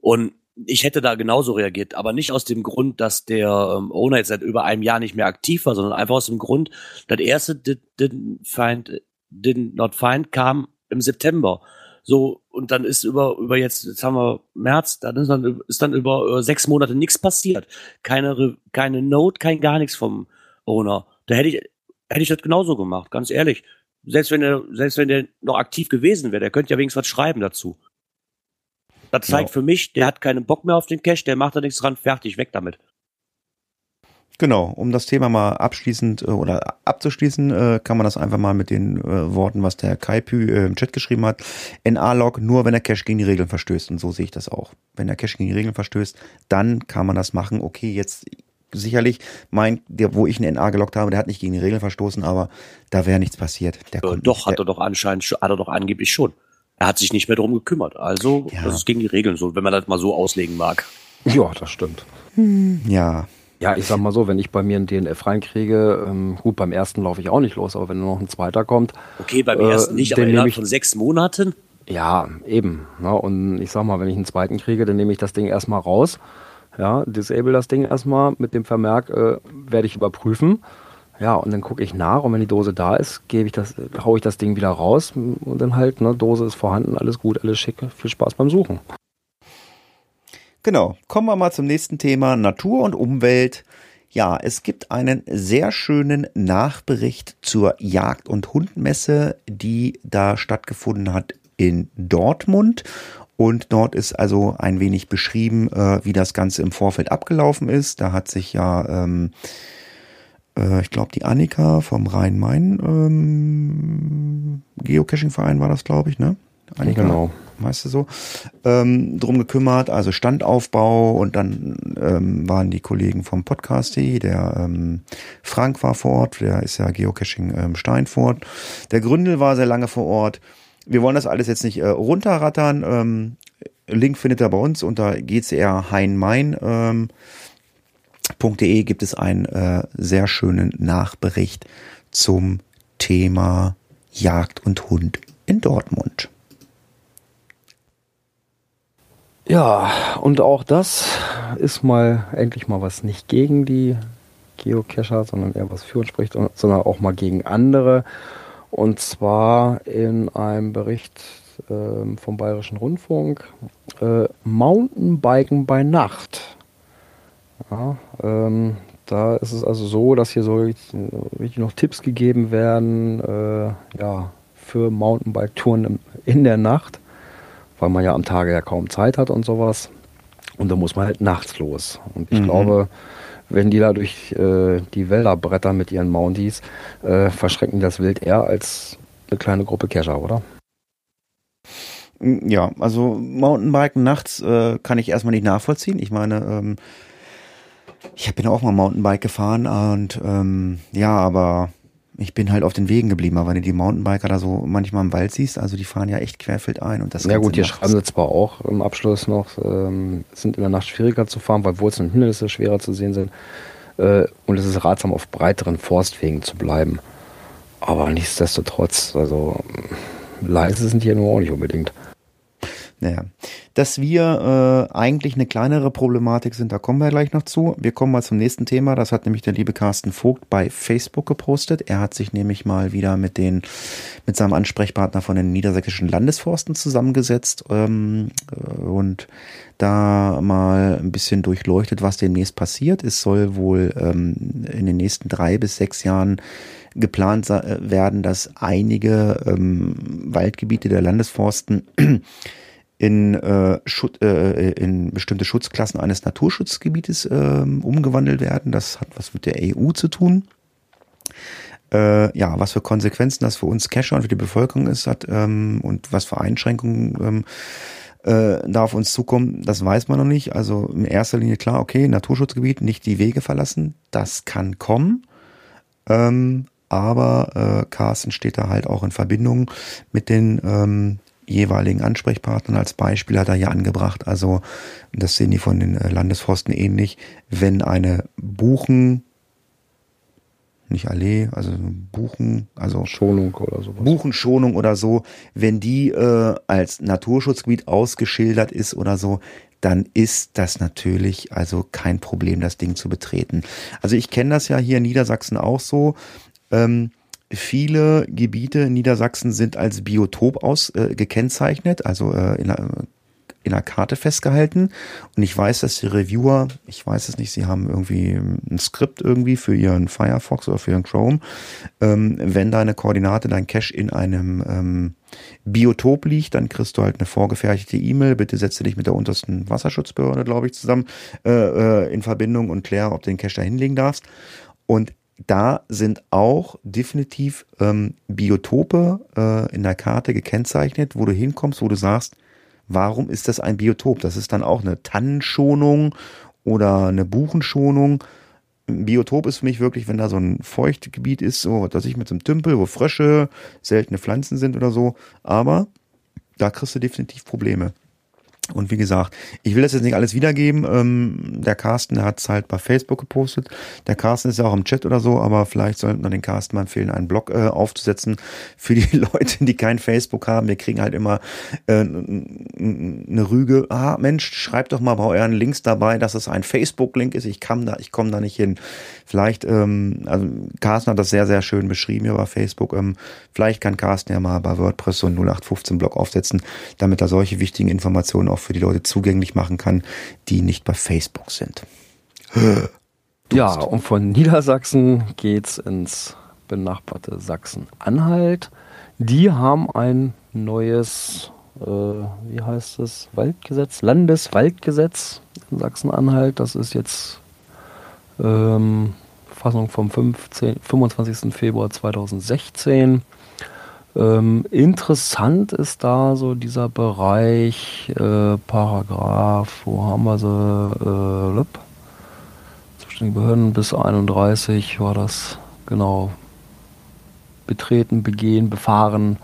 und ich hätte da genauso reagiert, aber nicht aus dem Grund, dass der ähm, Owner jetzt seit über einem Jahr nicht mehr aktiv war, sondern einfach aus dem Grund, das erste did, didn't find, did not find kam im September. So, und dann ist über, über jetzt, jetzt haben wir März, dann ist dann, ist dann über, über sechs Monate nichts passiert. Keine, keine Note, kein gar nichts vom Owner. Da hätte ich, hätte ich das genauso gemacht, ganz ehrlich. Selbst wenn er, selbst wenn der noch aktiv gewesen wäre, der könnte ja wenigstens was schreiben dazu. Das zeigt ja. für mich, der hat keinen Bock mehr auf den Cash, der macht da nichts dran, fertig, weg damit.
Genau, um das Thema mal abschließend äh, oder abzuschließen, äh, kann man das einfach mal mit den äh, Worten, was der Kaipü im Chat geschrieben hat. NA-Log nur, wenn der Cache gegen die Regeln verstößt. Und so sehe ich das auch. Wenn der Cache gegen die Regeln verstößt, dann kann man das machen. Okay, jetzt sicherlich mein, der, wo ich einen NA gelockt habe, der hat nicht gegen die Regeln verstoßen, aber da wäre nichts passiert. Der
äh, doch, nicht, hat er doch anscheinend, hat er doch angeblich schon er hat sich nicht mehr darum gekümmert. Also, ja. das ist gegen die Regeln so, wenn man das mal so auslegen mag.
Ja, das stimmt.
Hm, ja.
Ja, ich sag mal so, wenn ich bei mir einen DNF reinkriege, ähm, gut, beim ersten laufe ich auch nicht los, aber wenn noch ein zweiter kommt.
Okay, beim äh, ersten nicht, aber innerhalb von sechs Monaten?
Ja, eben. Ne? Und ich sag mal, wenn ich einen zweiten kriege, dann nehme ich das Ding erstmal raus. Ja, disable das Ding erstmal mit dem Vermerk, äh, werde ich überprüfen. Ja, und dann gucke ich nach und wenn die Dose da ist, gebe ich das, haue ich das Ding wieder raus und dann halt, ne, Dose ist vorhanden, alles gut, alles schick, viel Spaß beim Suchen.
Genau, kommen wir mal zum nächsten Thema, Natur und Umwelt. Ja, es gibt einen sehr schönen Nachbericht zur Jagd- und Hundmesse, die da stattgefunden hat in Dortmund. Und dort ist also ein wenig beschrieben, äh, wie das Ganze im Vorfeld abgelaufen ist. Da hat sich ja ähm, äh, ich glaube, die Annika vom Rhein-Main ähm, Geocaching-Verein war das, glaube ich, ne?
Annika, genau.
Weißt du so? Ähm, drum gekümmert, also Standaufbau und dann ähm, waren die Kollegen vom Podcast, der ähm, Frank war vor Ort, der ist ja Geocaching ähm, Steinfurt. Der Gründel war sehr lange vor Ort. Wir wollen das alles jetzt nicht äh, runterrattern. Ähm, Link findet ihr bei uns unter GCR Hein-Main. Ähm, .de gibt es einen äh, sehr schönen Nachbericht zum Thema Jagd und Hund in Dortmund.
Ja, und auch das ist mal endlich mal was nicht gegen die Geocacher, sondern eher was für uns spricht, sondern auch mal gegen andere. Und zwar in einem Bericht äh, vom Bayerischen Rundfunk äh, Mountainbiken bei Nacht. Ja, ähm, da ist es also so, dass hier so richtig noch Tipps gegeben werden, äh, ja, für Mountainbike-Touren in der Nacht, weil man ja am Tage ja kaum Zeit hat und sowas. Und da muss man halt nachts los. Und ich mhm. glaube, wenn die da durch äh, die Wälder brettern mit ihren Mounties, äh, verschrecken das Wild eher als eine kleine Gruppe Kescher, oder?
Ja, also Mountainbiken nachts äh, kann ich erstmal nicht nachvollziehen. Ich meine, ähm, ich bin auch mal Mountainbike gefahren und ähm, ja, aber ich bin halt auf den Wegen geblieben. Aber wenn du die Mountainbiker da so manchmal im Wald siehst, also die fahren ja echt querfeld ein. Und das
ja gut, hier schreiben sie zwar auch im Abschluss noch, ähm, sind in der Nacht schwieriger zu fahren, weil Wurzeln und Hindernisse schwerer zu sehen sind. Äh, und es ist ratsam, auf breiteren Forstwegen zu bleiben. Aber nichtsdestotrotz, also leise sind die ja nur auch nicht unbedingt.
Naja. Dass wir äh, eigentlich eine kleinere Problematik sind, da kommen wir gleich noch zu. Wir kommen mal zum nächsten Thema. Das hat nämlich der liebe Carsten Vogt bei Facebook gepostet. Er hat sich nämlich mal wieder mit den mit seinem Ansprechpartner von den niedersächsischen Landesforsten zusammengesetzt ähm, und da mal ein bisschen durchleuchtet, was demnächst passiert. Es soll wohl ähm, in den nächsten drei bis sechs Jahren geplant werden, dass einige ähm, Waldgebiete der Landesforsten in, äh, Schut äh, in bestimmte Schutzklassen eines Naturschutzgebietes äh, umgewandelt werden. Das hat was mit der EU zu tun. Äh, ja, was für Konsequenzen das für uns Cacher und für die Bevölkerung ist hat ähm, und was für Einschränkungen ähm, äh, da auf uns zukommen, das weiß man noch nicht. Also in erster Linie klar, okay, Naturschutzgebiet, nicht die Wege verlassen, das kann kommen. Ähm, aber äh, Carsten steht da halt auch in Verbindung mit den ähm, jeweiligen Ansprechpartnern als Beispiel hat er ja angebracht. Also das sehen die von den äh, Landesforsten ähnlich. Wenn eine Buchen, nicht Allee, also Buchen, also
Schonung oder so.
Buchenschonung oder so, wenn die äh, als Naturschutzgebiet ausgeschildert ist oder so, dann ist das natürlich also kein Problem, das Ding zu betreten. Also ich kenne das ja hier in Niedersachsen auch so. Ähm, viele Gebiete in Niedersachsen sind als Biotop aus äh, gekennzeichnet, also äh, in, einer, in einer Karte festgehalten. Und ich weiß, dass die Reviewer, ich weiß es nicht, sie haben irgendwie ein Skript irgendwie für ihren Firefox oder für ihren Chrome. Ähm, wenn deine Koordinate, dein Cache in einem ähm, Biotop liegt, dann kriegst du halt eine vorgefertigte E-Mail. Bitte setze dich mit der untersten Wasserschutzbehörde, glaube ich, zusammen äh, äh, in Verbindung und klär, ob du den Cache da hinlegen darfst. Und da sind auch definitiv ähm, Biotope äh, in der Karte gekennzeichnet, wo du hinkommst, wo du sagst, warum ist das ein Biotop? Das ist dann auch eine Tannenschonung oder eine Buchenschonung. Ein Biotop ist für mich wirklich, wenn da so ein Feuchtgebiet ist, so weiß ich, mit so einem Tümpel, wo Frösche, seltene Pflanzen sind oder so. Aber da kriegst du definitiv Probleme. Und wie gesagt, ich will das jetzt nicht alles wiedergeben. Ähm, der Carsten, hat es halt bei Facebook gepostet. Der Carsten ist ja auch im Chat oder so, aber vielleicht sollten wir den Carsten mal empfehlen, einen Blog äh, aufzusetzen für die Leute, die kein Facebook haben. Wir kriegen halt immer äh, eine Rüge. Ah, Mensch, schreibt doch mal bei euren Links dabei, dass es ein Facebook-Link ist. Ich kann da, ich komme da nicht hin. Vielleicht, ähm, also Carsten hat das sehr, sehr schön beschrieben hier bei Facebook. Ähm, vielleicht kann Carsten ja mal bei WordPress so einen 0815-Blog aufsetzen, damit er solche wichtigen Informationen auch für die Leute zugänglich machen kann, die nicht bei Facebook sind.
Ja, und von Niedersachsen geht's ins benachbarte Sachsen-Anhalt. Die haben ein neues, äh, wie heißt es, Waldgesetz, Landeswaldgesetz in Sachsen-Anhalt. Das ist jetzt ähm, Fassung vom 15, 25. Februar 2016. Ähm, interessant ist da so dieser Bereich, äh, Paragraph, wo haben wir sie? Äh. Zuständige Behörden bis 31 war das, genau. Betreten, begehen, befahren,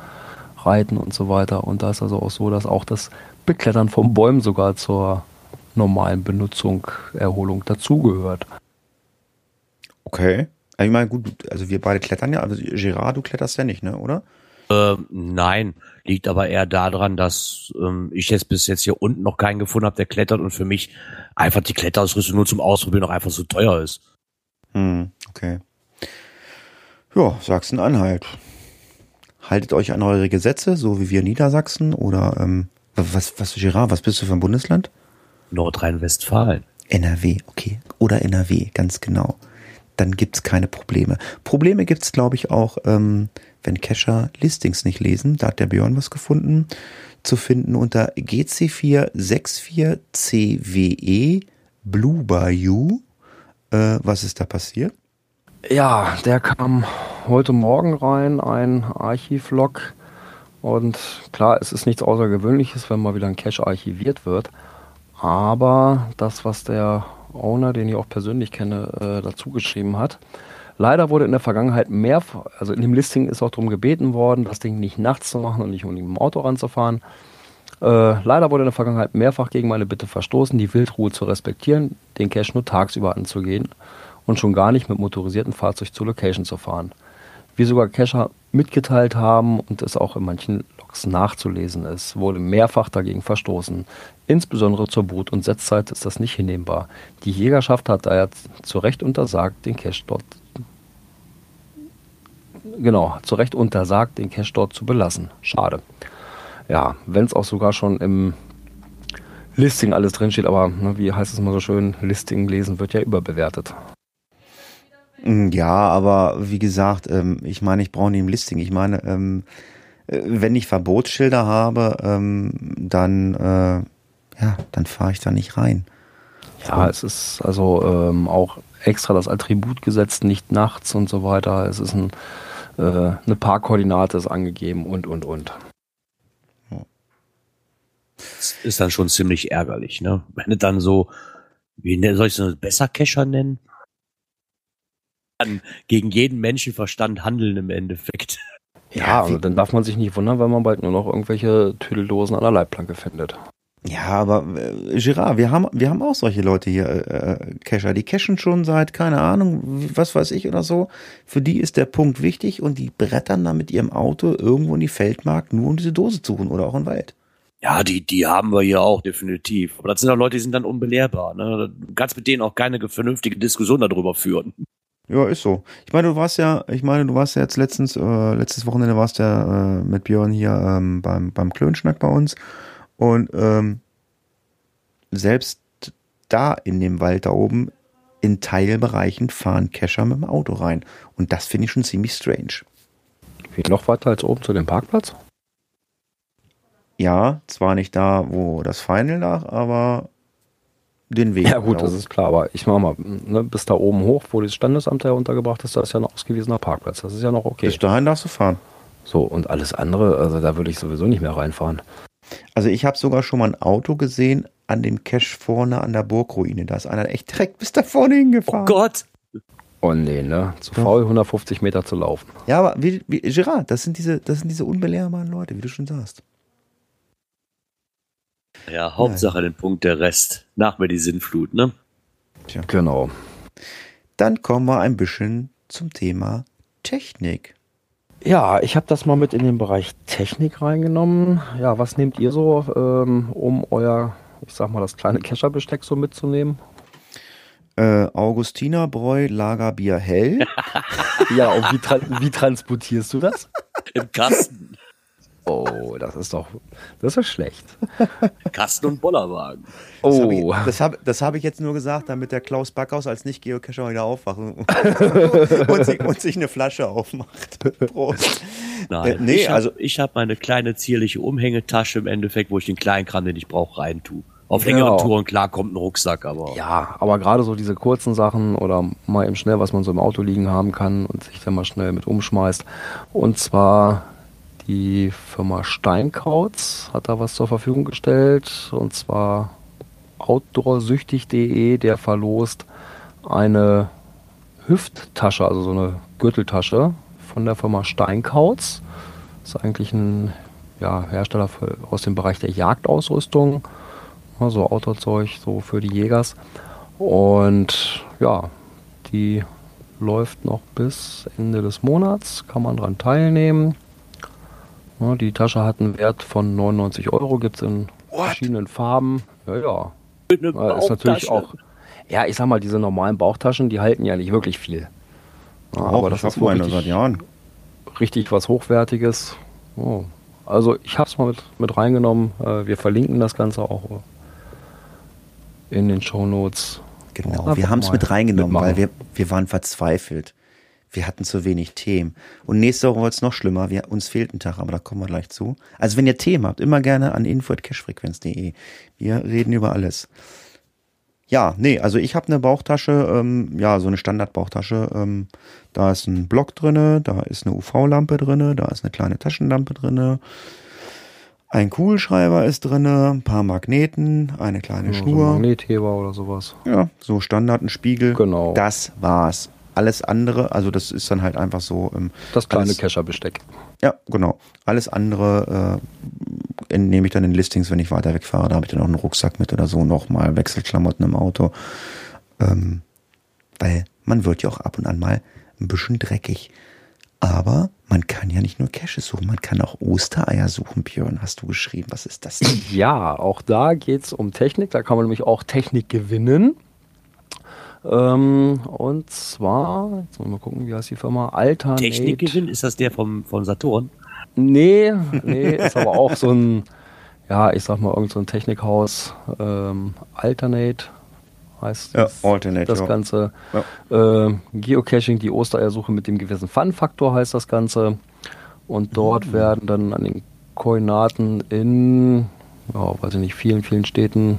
reiten und so weiter. Und da ist also auch so, dass auch das Beklettern von Bäumen sogar zur normalen Benutzung, Erholung dazugehört.
Okay. Ich meine, gut, also wir beide klettern ja, also Gerard, du kletterst ja nicht, ne, oder?
Äh, nein, liegt aber eher daran, dass ähm, ich jetzt bis jetzt hier unten noch keinen gefunden habe, der klettert und für mich einfach die Kletterausrüstung nur zum Ausprobieren auch einfach so teuer ist.
Hm, okay. Ja, Sachsen-Anhalt. Haltet euch an eure Gesetze, so wie wir Niedersachsen oder ähm, was, was, Gerard, was bist du für ein Bundesland?
Nordrhein-Westfalen.
NRW, okay. Oder NRW, ganz genau. Dann gibt's keine Probleme. Probleme gibt's, glaube ich, auch, ähm, wenn Cacher Listings nicht lesen, da hat der Björn was gefunden, zu finden unter GC464CWE Blue Bayou. Äh, was ist da passiert?
Ja, der kam heute Morgen rein, ein Archivlog. Und klar, es ist nichts Außergewöhnliches, wenn mal wieder ein Cache archiviert wird. Aber das, was der Owner, den ich auch persönlich kenne, äh, dazu geschrieben hat, Leider wurde in der Vergangenheit mehr, also in dem Listing ist auch darum gebeten worden, das Ding nicht nachts zu machen und nicht um mit dem Auto ranzufahren. Äh, leider wurde in der Vergangenheit mehrfach gegen meine Bitte verstoßen, die Wildruhe zu respektieren, den Cache nur tagsüber anzugehen und schon gar nicht mit motorisiertem Fahrzeug zur Location zu fahren. Wie sogar Cacher mitgeteilt haben und es auch in manchen Vertrags nachzulesen ist, wurde mehrfach dagegen verstoßen. Insbesondere zur Brut- und Setzzeit ist das nicht hinnehmbar. Die Jägerschaft hat daher zu Recht untersagt, den Cash dort genau, zu Recht untersagt, den Cash dort zu belassen. Schade. Ja, wenn es auch sogar schon im Listing alles drinsteht, aber ne, wie heißt es mal so schön, Listing lesen wird ja überbewertet.
Mm, ja, aber wie gesagt, ähm, ich meine, ich brauche nicht im Listing. Ich meine, ähm, äh, wenn ich Verbotsschilder habe, ähm, dann äh, ja, dann fahre ich da nicht rein.
Ja, es ist also ähm, auch extra das Attribut gesetzt, nicht nachts und so weiter. Es ist ein, äh, eine Parkkoordinate ist angegeben und und und.
Das ist dann schon ziemlich ärgerlich, ne? Wenn du dann so, wie ne- soll ich es besser Kescher nennen? Dann gegen jeden Menschenverstand handeln im Endeffekt.
Ja,
Ja,
also dann darf man sich nicht wundern, wenn man bald nur noch irgendwelche Tüdeldosen an der Leitplanke findet.
Ja, aber äh, Girard, wir haben, wir haben auch solche Leute hier, äh, äh, Cacher, die cashen schon seit, keine Ahnung, was weiß ich oder so. Für die ist der Punkt wichtig und die brettern dann mit ihrem Auto irgendwo in die Feldmark, nur um diese Dose zu holen oder auch in den Wald.
Ja, die, die haben wir hier auch definitiv. Aber das sind auch Leute, die sind dann unbelehrbar. Ne? Du kannst mit denen auch keine vernünftige Diskussion darüber führen.
Ja, ist so. Ich meine, du warst ja, ich meine, du warst ja jetzt letztens, äh, letztes Wochenende warst ja äh, mit Björn hier ähm, beim, beim Klönschnack bei uns. Und ähm, selbst da in dem Wald da oben, in Teilbereichen fahren Kescher mit dem Auto rein. Und das finde ich schon ziemlich strange.
Wie noch weiter als oben zu dem Parkplatz?
Ja, zwar nicht da, wo das Final lag, aber den Weg.
Ja gut,
da
das ist klar, aber ich mach mal, ne, bis da oben hoch, wo das Standesamt ja untergebracht ist, da ist ja ein ausgewiesener Parkplatz. Das ist ja noch okay.
Bis dahin darfst du fahren.
So, und alles andere, also da würde ich sowieso nicht mehr reinfahren.
Also ich habe sogar schon mal ein Auto gesehen an dem Cache vorne an der Burgruine. Da ist einer echt direkt bis da vorne
Oh
hingefahren.
Gott!
Oh nee, ne? Zu faul, 150 Meter zu laufen.
Ja, aber wie, wie, Gerard, das sind diese, das sind diese unbelehrbaren Leute, wie du schon sagst.
Ja, Hauptsache den Punkt der Rest. Nach mir die Sinnflut, ne?
Genau.
Dann kommen wir ein bisschen zum Thema Technik.
Ja, ich habe das mal mit in den Bereich Technik reingenommen. Ja, was nehmt ihr so, ähm, um euer, ich sag mal, das kleine Kescherbesteck so mitzunehmen?
Äh, Augustinerbräu Lagerbier hell.
Ja, und wie, tra wie transportierst du das?
Im Kasten.
Oh, das ist doch, das ist schlecht.
Kasten und Bollerwagen.
Das habe
Oh,
ich, das hab, das hab ich jetzt nur gesagt, damit der Klaus Backhaus als Nicht-Geocacher wieder aufwacht und, und, sich, und sich eine Flasche aufmacht. Prost.
Nein,
Äh, nee,
ich habe
also-
ich hab meine kleine zierliche Umhängetasche im Endeffekt, wo ich den kleinen Kram, den ich brauche, reintue. Auf längeren
Genau.
Touren, klar, kommt ein Rucksack, aber
ja, aber gerade so diese kurzen Sachen oder mal eben schnell, was man so im Auto liegen haben kann und sich dann mal schnell mit umschmeißt. Und zwar die Firma Steinkautz hat da was zur Verfügung gestellt und zwar outdoorsüchtig.de, der verlost eine Hüfttasche, also so eine Gürteltasche von der Firma Steinkautz. Das ist eigentlich ein ja, Hersteller für, aus dem Bereich der Jagdausrüstung, ja, so Outdoor-Zeug, so für die Jägers. Und ja, die läuft noch bis Ende des Monats, kann man dran teilnehmen. Ja, die Tasche hat einen Wert von 99 Euro, gibt es in verschiedenen Farben. Ja, ja.
eine
Ja, ist natürlich auch. Ja, ich sag mal, diese normalen Bauchtaschen, die halten ja nicht wirklich viel. Ja,
Auch, ich hab
wohl
meine
richtig,
seit Jahren.
richtig was Hochwertiges. Oh. Also ich habe es mal mit, mit reingenommen. Äh, Wir verlinken das Ganze auch in den Shownotes.
Genau,
Einfach
wir haben es mit reingenommen,
mitmachen.
weil wir, wir waren verzweifelt. Wir hatten zu wenig Themen. Und nächste Woche wird es noch schlimmer. Wir, uns fehlt ein Tag, aber da kommen wir gleich zu. Also wenn ihr Themen habt, immer gerne an info.cashfrequenz.de. Wir reden über alles. Ja, nee, also ich habe eine Bauchtasche, ähm, ja, so eine Standardbauchtasche. Ähm, da ist ein Block drinne, da ist eine UV-Lampe drinne, da ist eine kleine Taschenlampe drinne. Ein Kugelschreiber ist drinne, ein paar Magneten, eine kleine
Ja, so ein
Schnur.
Magnetheber oder sowas.
Ja, so Standard, ein Spiegel.
Genau.
Das war's. Alles andere, also das ist dann halt einfach so. Ähm,
Das kleine Kescherbesteck.
Ja, genau. Alles andere äh, nehme ich dann in Listings, wenn ich weiter wegfahre. Da habe ich dann auch einen Rucksack mit oder so, nochmal Wechselklamotten im Auto. Ähm, weil man wird ja auch ab und an mal ein bisschen dreckig. Aber man kann ja nicht nur Caches suchen, man kann auch Ostereier suchen, Björn, hast du geschrieben. Was ist das denn?
Ja, auch da geht es um Technik. Da kann man nämlich auch Technik gewinnen. Ähm, und zwar, jetzt mal gucken, wie heißt die Firma? Alternate.
Technikgewinn, ist das der vom, von Saturn?
Nee, nee, ist aber auch so ein, ja, ich sag mal, irgend so ein Technikhaus. Ähm, Alternate heißt
Ja,
das,
Alternate,
das
ja.
Ganze. Äh, Geocaching, die Ostereiersuche mit dem gewissen Fun-Faktor heißt das Ganze. Und dort
Mhm.
werden dann an den Koordinaten in, ja, weiß ich nicht, vielen, vielen Städten,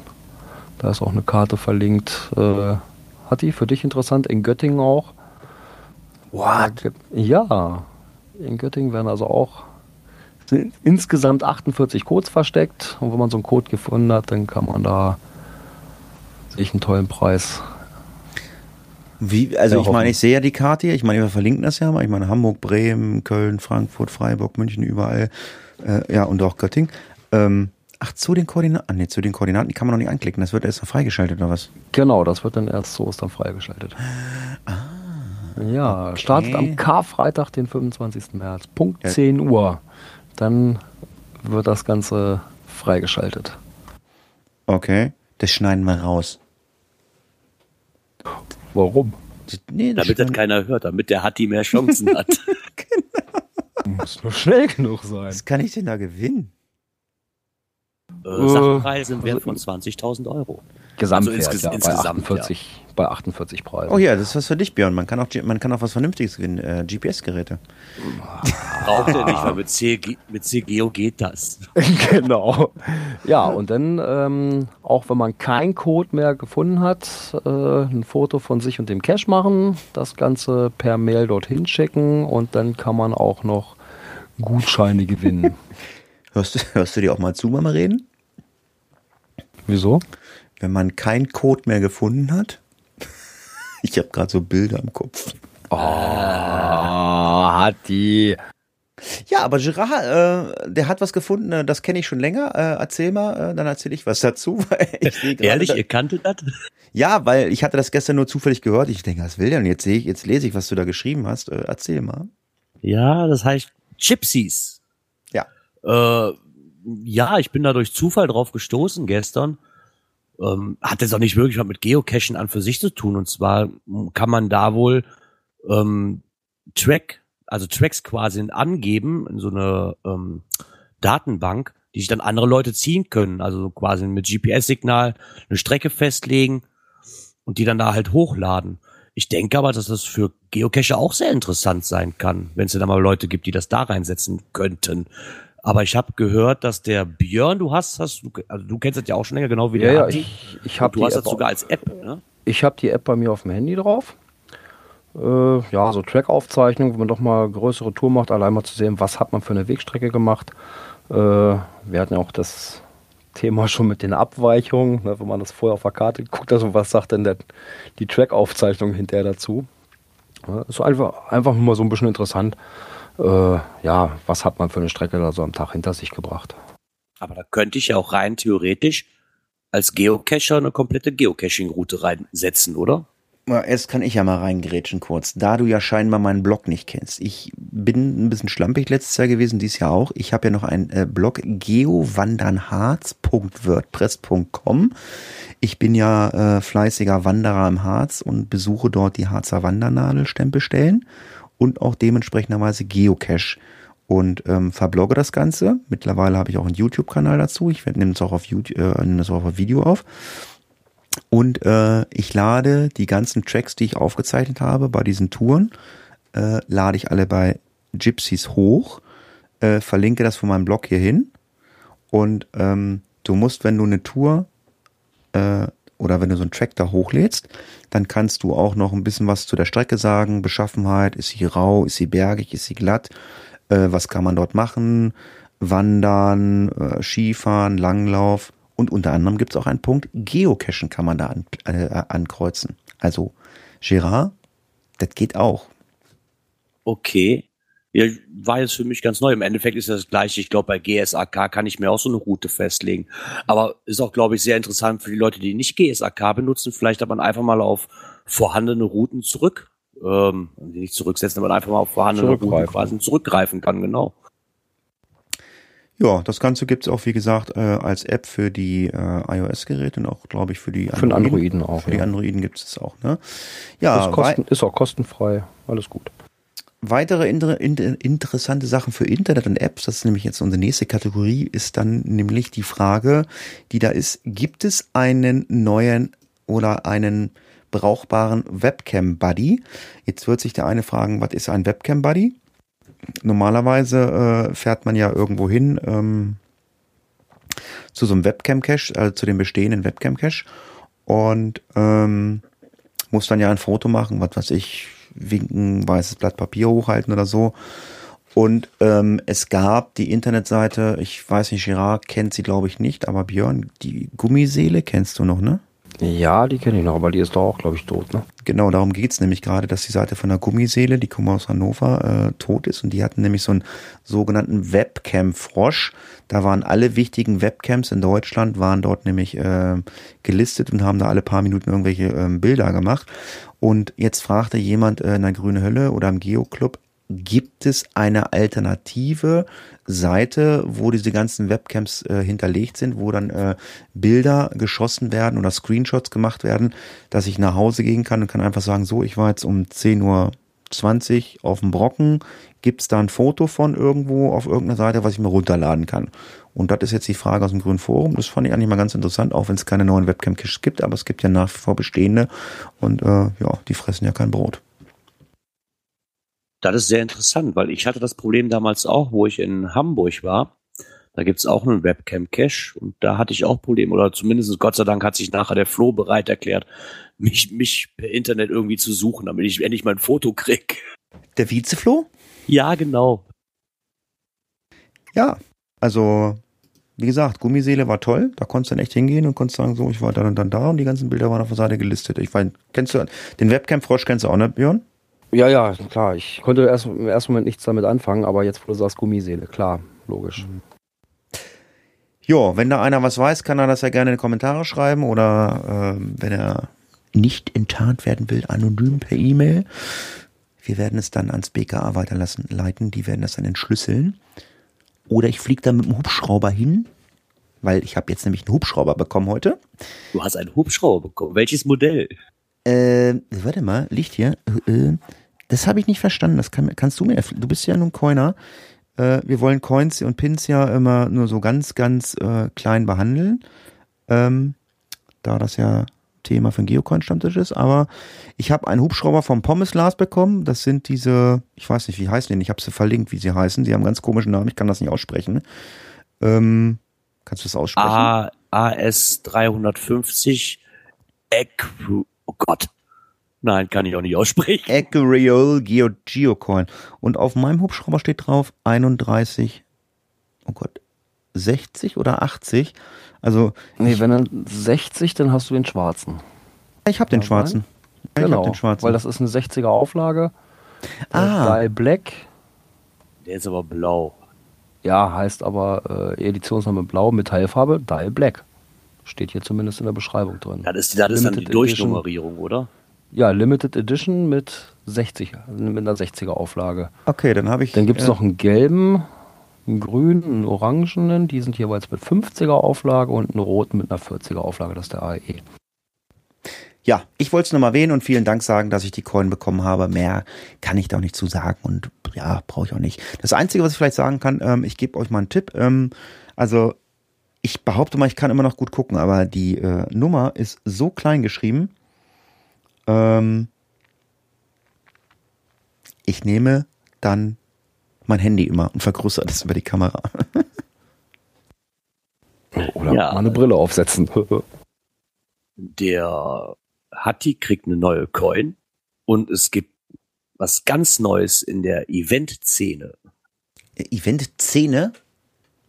da ist auch eine Karte verlinkt. Äh, hat die für dich interessant? In Göttingen auch?
What?
Ja, in Göttingen werden also auch insgesamt 48 Codes versteckt. Und wenn man so einen Code gefunden hat, dann kann man da sich einen tollen Preis.
Wie, also ich meine, ich sehe ja die Karte hier, ich meine, wir verlinken das ja mal. Ich meine, Hamburg, Bremen, Köln, Frankfurt, Freiburg, München, überall. Äh, ja, und auch Göttingen. Ähm, ach, zu den Koordinaten, ah, nee, zu den Koordinaten, die kann man noch nicht anklicken. Das wird erst noch freigeschaltet oder was?
Genau, das wird dann erst zu Ostern freigeschaltet. ja, startet am Karfreitag, den 25. März, Punkt
Ja.
10 Uhr. Dann wird das Ganze freigeschaltet.
Okay, das schneiden wir raus.
Warum?
Nee, das
Damit das keiner hört, damit der Hatti mehr Chancen hat.
Muss nur schnell genug sein.
Was kann ich denn da gewinnen?
Äh, Sachpreis im Wert von 20.000 Euro.
Gesamtwert,
Also insges-
ja, bei
insgesamt,
48, bei 48 Preisen.
Oh ja, das ist was für dich, Björn. Man kann auch, man kann auch was Vernünftiges gewinnen. Äh, GPS-Geräte.
Braucht er nicht, weil mit, CG, mit CGO geht das.
genau. Ja, und dann, ähm, auch wenn man keinen Code mehr gefunden hat, äh, ein Foto von sich und dem Cache machen, das Ganze per Mail dorthin schicken und dann kann man auch noch Gutscheine gewinnen.
Hörst du, hörst du dir auch mal zu beim Reden?
Wieso?
Wenn man keinen Code mehr gefunden hat. Ich habe gerade so Bilder im Kopf.
Oh, hat die.
Ja, aber Gerard, äh, der hat was gefunden, äh, das kenne ich schon länger. Äh, erzähl mal, äh, dann erzähle ich was dazu. Weil ich sehe gerade,
Ehrlich,
da-
ihr kanntet das?
Ja, weil ich hatte das gestern nur zufällig gehört. Ich denke, was will der? Und jetzt sehe ich, jetzt lese ich, was du da geschrieben hast. Äh, erzähl mal.
Ja, das heißt Gypsies.
Ja.
Ja, ich bin da durch Zufall drauf gestoßen gestern. Ähm, hat jetzt auch nicht wirklich was mit Geocachen an für sich zu tun. Und zwar kann man da wohl ähm, Track, also Tracks quasi angeben in so eine ähm, Datenbank, die sich dann andere Leute ziehen können. Also so quasi mit GPS-Signal eine Strecke festlegen und die dann da halt hochladen. Ich denke aber, dass das für Geocacher auch sehr interessant sein kann, wenn es dann mal Leute gibt, die das da reinsetzen könnten. Aber ich habe gehört, dass der Björn, du hast, hast du, also du kennst das ja auch schon länger, genau wie
Ja,
der
ja,
Adi.
ich, ich habe
Du
die,
hast
App
das sogar als App, ne?
ich hab die App bei mir auf dem Handy drauf. Äh, ja, so Track-Aufzeichnung, wo man doch mal größere Tour macht, allein mal zu sehen, was hat man für eine Wegstrecke gemacht. Äh, wir hatten ja auch das Thema schon mit den Abweichungen, ne, wenn man das vorher auf der Karte guckt, also was sagt denn der, die Track-Aufzeichnung hinterher dazu. Ja, ist einfach, einfach mal so ein bisschen interessant. Äh, ja, was hat man für eine Strecke da so am Tag hinter sich gebracht?
Aber da könnte ich ja auch rein theoretisch als Geocacher eine komplette Geocaching-Route reinsetzen, oder?
Erst kann ich ja mal reingrätschen kurz, da du ja scheinbar meinen Blog nicht kennst. Ich bin ein bisschen schlampig letztes Jahr gewesen, dieses Jahr auch. Ich habe ja noch einen äh, Blog geowandernharz.wordpress.com. Ich bin ja äh, fleißiger Wanderer im Harz und besuche dort die Harzer Wandernadelstempelstellen und auch dementsprechenderweise Geocache und ähm, verblogge das Ganze. Mittlerweile habe ich auch einen YouTube-Kanal dazu. Ich werde nehme das auch auf YouTube, äh, das auch auf Video auf. Und äh, ich lade die ganzen Tracks, die ich aufgezeichnet habe bei diesen Touren, äh, lade ich alle bei Gypsies hoch, äh, verlinke das von meinem Blog hier hin. Und ähm, du musst, wenn du eine Tour äh, oder wenn du so einen Track da hochlädst, dann kannst du auch noch ein bisschen was zu der Strecke sagen. Beschaffenheit, ist sie rau, ist sie bergig, ist sie glatt, äh, was kann man dort machen, wandern, äh, Skifahren, Langlauf. Und unter anderem gibt es auch einen Punkt, Geocachen kann man da an, äh, ankreuzen. Also, Gerard, das geht auch.
Okay. Ja, war jetzt für mich ganz neu. Im Endeffekt ist das gleiche. Ich glaube, bei GSAK kann ich mir auch so eine Route festlegen. Aber ist auch, glaube ich, sehr interessant für die Leute, die nicht GSAK benutzen, vielleicht aber einfach mal auf vorhandene Routen zurück ähm, nicht zurücksetzen, aber einfach mal auf vorhandene Routen
Zurückgreifen.
quasi zurückgreifen kann, genau.
Ja, das Ganze gibt's auch, wie gesagt, äh, als App für die äh, iOS-Geräte und auch, glaube ich, für die
Für den Androiden auch.
Für die
ja.
Androiden gibt's es auch, ne? Ja,
ist, kosten, ist auch kostenfrei. Alles gut.
Weitere inter, inter, interessante Sachen für Internet und Apps, das ist nämlich jetzt unsere nächste Kategorie, ist dann nämlich die Frage, die da ist, gibt es einen neuen oder einen brauchbaren Webcam-Buddy? Jetzt wird sich der eine fragen, was ist ein Webcam-Buddy? Normalerweise äh, fährt man ja irgendwo hin ähm, zu so einem Webcam-Cache, also zu dem bestehenden Webcam-Cache und ähm, muss dann ja ein Foto machen, was weiß ich, winken, weißes Blatt Papier hochhalten oder so. Und ähm, es gab die Internetseite, ich weiß nicht, Girard kennt sie glaube ich nicht, aber Björn, die Gummiseele kennst du noch, ne?
Ja, die kenne ich noch, aber die ist doch auch, glaube ich, tot, ne?
Genau, darum geht's nämlich gerade, dass die Seite von der Gummiseele, die kommen aus Hannover, äh, tot ist. Und die hatten nämlich so einen sogenannten Webcam-Frosch. Da waren alle wichtigen Webcams in Deutschland, waren dort nämlich äh, gelistet und haben da alle paar Minuten irgendwelche ähm, Bilder gemacht. Und jetzt fragte jemand äh, in der Grüne Hölle oder im Geoclub, gibt es eine alternative Seite, wo diese ganzen Webcams äh, hinterlegt sind, wo dann äh, Bilder geschossen werden oder Screenshots gemacht werden, dass ich nach Hause gehen kann und kann einfach sagen, so, ich war jetzt um 10.20 Uhr auf dem Brocken, gibt's da ein Foto von irgendwo auf irgendeiner Seite, was ich mir runterladen kann. Und das ist jetzt die Frage aus dem Grünen Forum. Das fand ich eigentlich mal ganz interessant, auch wenn es keine neuen Webcam-Caches gibt, aber es gibt ja nach wie vor bestehende und äh, ja, die fressen ja kein Brot.
Das ist sehr interessant, weil ich hatte das Problem damals auch, wo ich in Hamburg war. Da gibt's auch einen Webcam-Cache und da hatte ich auch Probleme. Oder zumindest Gott sei Dank hat sich nachher der Flo bereit erklärt, mich, mich per Internet irgendwie zu suchen, damit ich endlich mein Foto krieg.
Der Vizeflo?
Ja, genau.
Ja, also wie gesagt, Gummiseele war toll. Da konntest du dann echt hingehen und konntest sagen, so, ich war dann und dann da und die ganzen Bilder waren auf der Seite gelistet. Ich weiß, kennst du den Webcam-Frosch kennst du auch, ne, Björn?
Ja, ja, klar. Ich konnte erst, im ersten Moment nichts damit anfangen, aber jetzt, wo du sagst Gummiseele, klar, logisch.
Jo, wenn da einer was weiß, kann er das ja gerne in die Kommentare schreiben oder ähm, wenn er nicht enttarnt werden will, anonym per E-Mail. Wir werden es dann ans BKA weiterlassen, leiten, die werden das dann entschlüsseln. Oder ich fliege dann mit dem Hubschrauber hin, weil ich habe jetzt nämlich einen Hubschrauber bekommen heute.
Du hast einen Hubschrauber bekommen. Welches Modell?
Äh, warte mal, Licht hier. Äh, äh, das habe ich nicht verstanden. Das kann, kannst du mir. Du bist ja nun Coiner. Äh, wir wollen Coins und Pins ja immer nur so ganz, ganz äh, klein behandeln. Ähm, da das ja Thema für den Geocoin-Stammtisch ist. Aber ich habe einen Hubschrauber vom Pommes Lars bekommen. Das sind diese, ich weiß nicht, wie heißen die? Ich habe sie verlinkt, wie sie heißen. Die haben einen ganz komischen Namen. Ich kann das nicht aussprechen. Ähm, kannst du das aussprechen?
AS 350 Equ Oh Gott. Nein, kann ich auch nicht aussprechen.
Ecureol Geo Geocoin. Und auf meinem Hubschrauber steht drauf 31, oh Gott, 60 oder 80. Also,
Nee, wenn dann 60, dann hast du den schwarzen.
ich habe den
Kann
schwarzen. Ich
genau,
hab den schwarzen.
weil das ist eine 60er Auflage.
Ah.
Äh, Black,
Der ist aber blau.
ja, heißt aber äh, Editionsname Blau, Metallfarbe, Dial Black. Steht hier zumindest in der Beschreibung drin.
Das ist, das ist dann die Durchnummerierung, oder?
Ja, Limited Edition mit 60, mit einer 60er Auflage.
okay, dann habe ich.
Dann gibt es
äh,
noch einen gelben, einen grünen, einen orangenen, die sind jeweils mit 50er Auflage und einen roten mit einer 40er Auflage, das ist der. AE.
Ja, ich wollte es nur mal erwähnen und vielen Dank sagen, dass ich die Coin bekommen habe. Mehr kann ich da auch nicht zu sagen und ja, brauche ich auch nicht. Das Einzige, was ich vielleicht sagen kann, ähm, ich gebe euch mal einen Tipp. Ähm, also ich behaupte mal, ich kann immer noch gut gucken, aber die äh, Nummer ist so klein geschrieben. Ähm, ich nehme dann mein Handy immer und vergrößere das über die Kamera.
Oder
Ja.
mal eine Brille aufsetzen.
Der Hatti kriegt eine neue Coin und es gibt was ganz Neues in der Event-Szene.
Event-Szene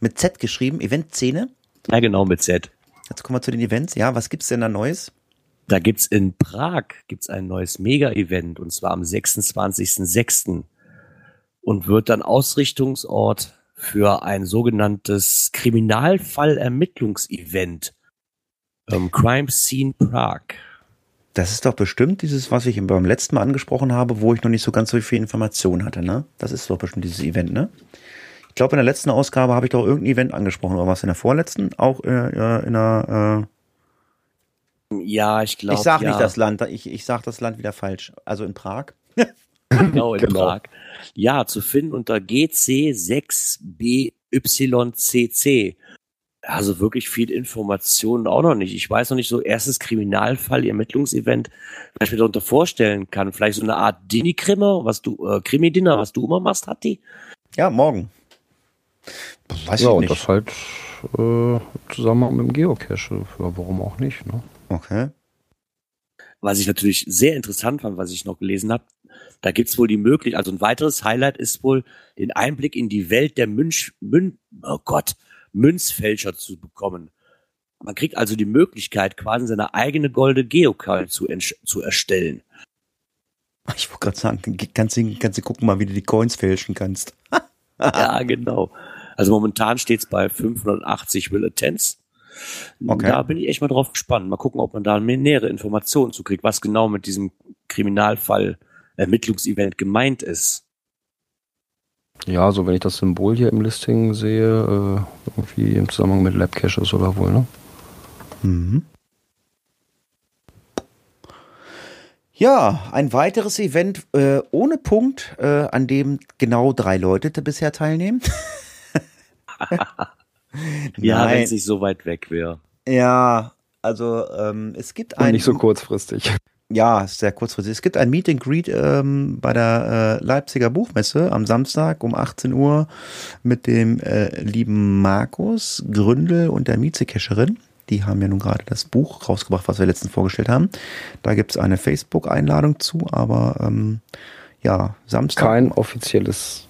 mit Z geschrieben, Event-Szene.
Ja, genau, mit Z.
Jetzt kommen wir zu den Events. Ja, was gibt's denn da Neues?
Da gibt's in Prag gibt's ein neues Mega-Event und zwar am 26.06. und wird dann Ausrichtungsort für ein sogenanntes Kriminalfall-Ermittlungs-Event. Ähm, Crime Scene Prag.
Das ist doch bestimmt dieses, was ich beim letzten Mal angesprochen habe, wo ich noch nicht so ganz so viel Information hatte, ne? Das ist doch bestimmt dieses Event, ne? Ich glaube, in der letzten Ausgabe habe ich doch irgendein Event angesprochen, oder was in der vorletzten? Auch äh, in der.
Äh ja, ich glaube.
Ich sag
ja.
nicht das Land, ich, ich sag das Land wieder falsch. Also in Prag.
genau, in
Genau.
Prag. Ja, zu finden unter GC6BYCC. Also wirklich viel Informationen auch noch nicht. Ich weiß noch nicht so, erstes Kriminalfall, Ermittlungsevent, was ich mir darunter vorstellen kann. Vielleicht so eine Art Dini-Krimmer, was du, äh, Krimi-Dinner, was du immer machst, Hatti?
Ja, morgen. Weiß
ja,
ich
und
nicht.
das halt äh, zusammen mit dem Geocache. Warum auch nicht, ne?
Okay.
Was ich natürlich sehr interessant fand, was ich noch gelesen habe, da gibt's wohl die Möglichkeit, also ein weiteres Highlight ist wohl, den Einblick in die Welt der Münch, Mün, oh Gott, Münzfälscher zu bekommen. Man kriegt also die Möglichkeit, quasi seine eigene golde Geocache zu, zu erstellen.
Ich wollte gerade sagen, kannst du, kannst du gucken mal, wie du die Coins fälschen kannst.
ja, genau. Also momentan steht's bei 580 Will Attempts.
Okay.
Da bin ich echt mal drauf gespannt. Mal gucken, ob man da mehr nähere Informationen zu kriegt, was genau mit diesem Kriminalfall Ermittlungsevent gemeint ist.
Ja, so wenn ich das Symbol hier im Listing sehe, äh, irgendwie im Zusammenhang mit Labcaches oder wohl, ne?
Mhm. Ja, ein weiteres Event äh, ohne Punkt, äh, an dem genau drei Leute te- bisher teilnehmen.
Ja, wenn es nicht so weit weg wäre.
ja, also ähm, es gibt
Und
ein
nicht so kurzfristig.
Ja, sehr kurzfristig. Es gibt ein Meet and Greet ähm, bei der äh, Leipziger Buchmesse am Samstag um 18 Uhr mit dem äh, lieben Markus Gründel und der Miezekascherin. Die haben ja nun gerade das Buch rausgebracht, was wir letztens vorgestellt haben. Da gibt's eine Facebook-Einladung zu, aber ähm, ja, Samstag.
Kein offizielles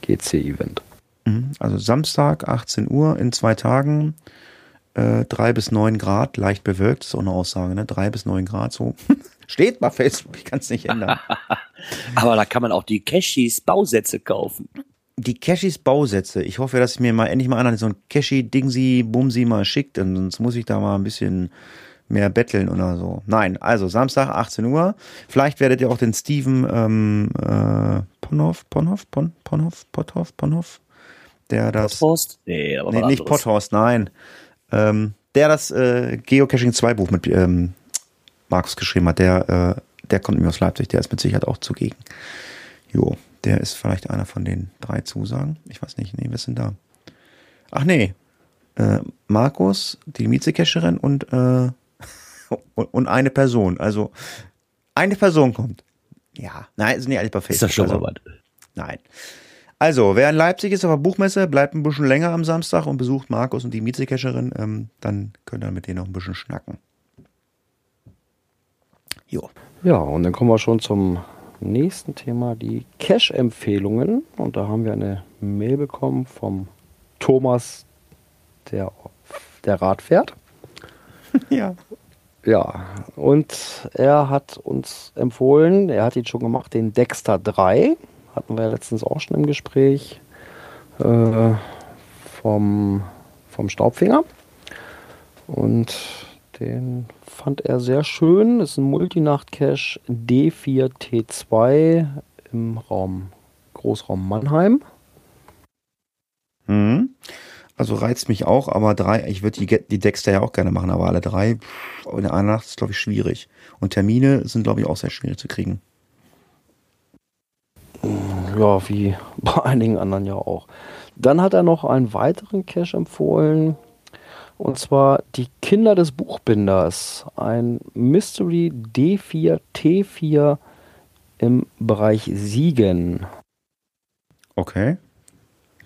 GC-Event.
Mhm, Also Samstag, 18 Uhr in zwei Tagen. Äh, drei bis neun Grad, leicht bewölkt, ist auch eine Aussage, ne? Drei bis neun Grad, so. Steht bei Facebook, ich kann es nicht ändern.
Aber da kann man auch die Cashis Bausätze kaufen.
Die Cashis Bausätze. Ich hoffe, dass mir mal endlich mal einer so ein Cashy Dingsi Bumsi mal schickt, und sonst muss ich da mal ein bisschen mehr betteln oder so. Nein, also Samstag 18 Uhr. Vielleicht werdet ihr auch den Steven ähm, äh, Ponhoff, Ponhoff, Pon, Ponhoff, Pothoff, Ponhoff, der das
Post? Nee, aber
nee, nicht
anderes.
Potthorst, nein. Ähm, der das äh, Geocaching 2 Buch mit ähm, Markus geschrieben hat, der, äh, der kommt mir aus Leipzig, der ist mit Sicherheit auch zugegen. Jo, der ist vielleicht einer von den drei Zusagen. Ich weiß nicht, nee, wer ist denn da? Ach nee, äh, Markus, die Mietzecacherin und, äh, und, und eine Person. Also eine Person kommt. Ja, nein, sind nicht alle Facebook.
Ist das schon
also? Nein. Also, wer in Leipzig ist auf der Buchmesse, bleibt ein bisschen länger am Samstag und besucht Markus und die Mietzecacherin. Ähm, dann könnt ihr mit denen noch ein bisschen schnacken. Jo.
Ja, und dann kommen wir schon zum nächsten Thema, die Cache-Empfehlungen. Und da haben wir eine Mail bekommen vom Thomas, der, der Rad fährt.
Ja.
Ja, und er hat uns empfohlen, er hat ihn schon gemacht, den Dexter 3. Hatten wir ja letztens auch schon im Gespräch äh, vom, vom Staubfinger. Und den fand er sehr schön. Ist ein Multinacht-Cache D4T2 im Raum Großraum Mannheim.
Mhm. Also reizt mich auch, aber drei, ich würde die, die Dexter ja auch gerne machen, aber alle drei, in einer Nacht ist, glaube ich, schwierig. Und Termine sind, glaube ich, auch sehr schwierig zu kriegen.
Ja, wie bei einigen anderen ja auch. Dann hat er noch einen weiteren Cache empfohlen. Und zwar die Kinder des Buchbinders. Ein Mystery D4 T4 im Bereich Siegen.
Okay.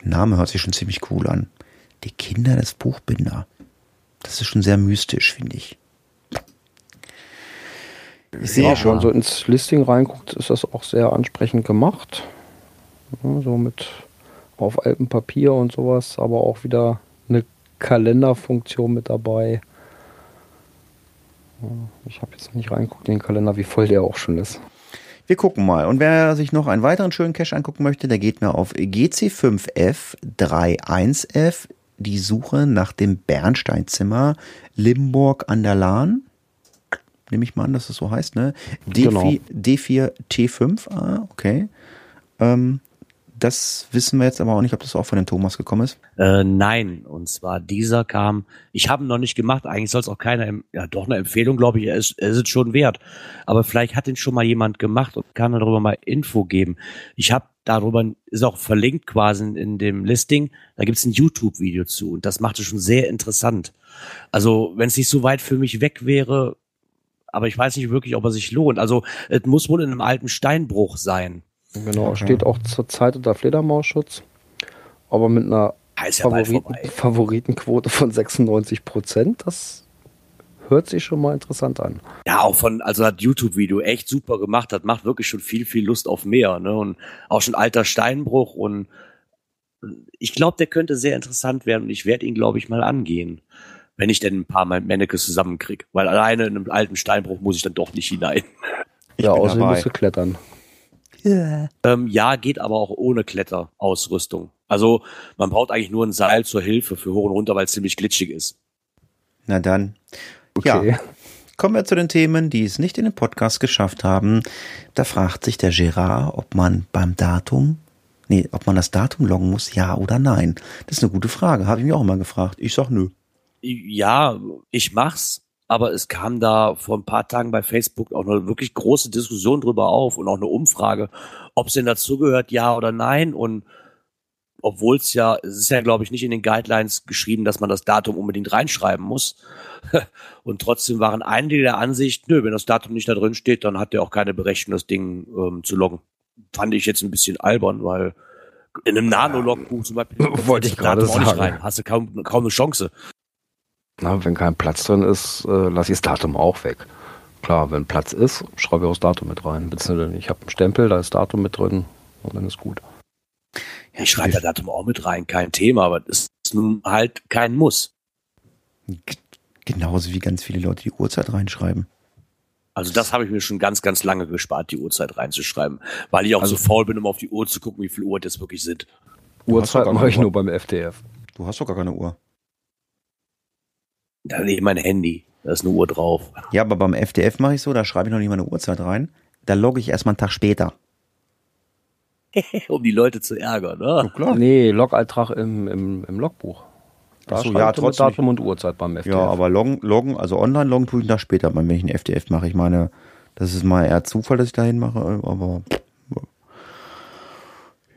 Name hört sich schon ziemlich cool an. Die Kinder des Buchbinder. Das ist schon sehr mystisch, finde ich. Ich sehe
Ja, wenn
schon.
man so ins Listing reinguckt, ist das auch sehr ansprechend gemacht. Ja, so mit auf altem Papier und sowas, aber auch wieder eine Kalenderfunktion mit dabei. Ich habe jetzt nicht reingeguckt in den Kalender, wie voll der auch schon ist.
Wir gucken mal. Und wer sich noch einen weiteren schönen Cache angucken möchte, der geht mir auf GC5F31F die Suche nach dem Bernsteinzimmer Limburg an der Lahn. Nehme ich mal an, dass es so heißt, ne? D4,
Genau.
D4 T5, ah, okay. Ähm, das wissen wir jetzt aber auch nicht, ob das auch von dem Thomas gekommen ist.
Äh, nein, und zwar dieser kam, ich habe ihn noch nicht gemacht, eigentlich soll es auch keiner, ja doch eine Empfehlung, glaube ich, er ist, er ist es schon wert. Aber vielleicht hat ihn schon mal jemand gemacht und kann darüber mal Info geben. Ich habe darüber, ist auch verlinkt quasi in, in dem Listing, da gibt es ein YouTube-Video zu und das macht es schon sehr interessant. Also wenn es nicht so weit für mich weg wäre, aber ich weiß nicht wirklich, ob er sich lohnt. Also es muss wohl in einem alten Steinbruch sein.
Genau,
Okay.
steht auch zur Zeit unter Fledermausschutz, aber mit einer
ist ja
Favoriten. Favoritenquote von 96 Prozent. Das hört sich schon mal interessant an.
Ja, auch von, also hat YouTube-Video echt super gemacht, hat, macht wirklich schon viel, viel Lust auf mehr, ne? Und auch schon alter Steinbruch und ich glaube, der könnte sehr interessant werden und ich werde ihn, glaube ich, mal angehen. Wenn ich denn ein paar Mal Mannekes zusammenkriege. Weil alleine in einem alten Steinbruch muss ich dann doch nicht hinein.
Ich
ja,
bin
außerdem
dabei.
musst du klettern.
Ähm, ja, geht aber auch ohne Kletterausrüstung. Also man braucht eigentlich nur ein Seil zur Hilfe für hoch und runter, weil es ziemlich glitschig ist.
Na dann.
Okay.
Ja. Kommen wir zu den Themen, die es nicht in den Podcast geschafft haben. Da fragt sich der Gerard, ob man beim Datum, nee, ob man das Datum loggen muss, ja oder nein. Das ist eine gute Frage, habe ich mich auch immer gefragt. Ich sag nö.
Ja, ich mach's, aber es kam da vor ein paar Tagen bei Facebook auch eine wirklich große Diskussion drüber auf und auch eine Umfrage, ob es denn dazugehört, ja oder nein. Und obwohl es ja, es ist ja, glaube ich, nicht in den Guidelines geschrieben, dass man das Datum unbedingt reinschreiben muss. Und trotzdem waren einige der Ansicht, nö, wenn das Datum nicht da drin steht, dann hat der auch keine Berechtigung, das Ding ähm, zu loggen. Fand ich jetzt ein bisschen albern, weil in einem Nano-Logbuch zum Beispiel
Wollte ich gerade
nicht
sagen.
rein. Hast du kaum, kaum eine Chance.
Na, wenn kein Platz drin ist, äh, lasse ich das Datum auch weg. Klar, wenn Platz ist, schreibe ich auch das Datum mit rein. Beziehungsweise ich habe einen Stempel, da ist Datum mit drin und dann ist gut.
Ich schreibe das Datum auch mit rein, kein Thema, aber das ist nun halt kein Muss.
G- Genauso wie ganz viele Leute die Uhrzeit reinschreiben.
Also das habe ich mir schon ganz, ganz lange gespart, die Uhrzeit reinzuschreiben, weil ich auch
Also-
so faul bin, um auf die Uhr zu gucken, wie viel Uhr das wirklich sind.
Uhrzeit mache ich nur beim FDF.
Du hast doch gar keine Uhr.
Da nehme ich mein Handy, da ist eine Uhr drauf.
Ja, aber beim FDF mache ich so, da schreibe ich noch nicht meine Uhrzeit rein. Da logge ich erstmal einen Tag später.
um die Leute zu ärgern, ne?
klar.
Nee, Log-Eintrag im, im, im Logbuch. Da
Ach so,
schreibe
ja, trotzdem.
Datum und Uhrzeit beim FDF.
Ja, aber loggen, loggen, also online loggen tue ich einen Tag später, wenn ich einen FDF mache. Ich meine, das ist mal eher Zufall, dass ich dahin mache, aber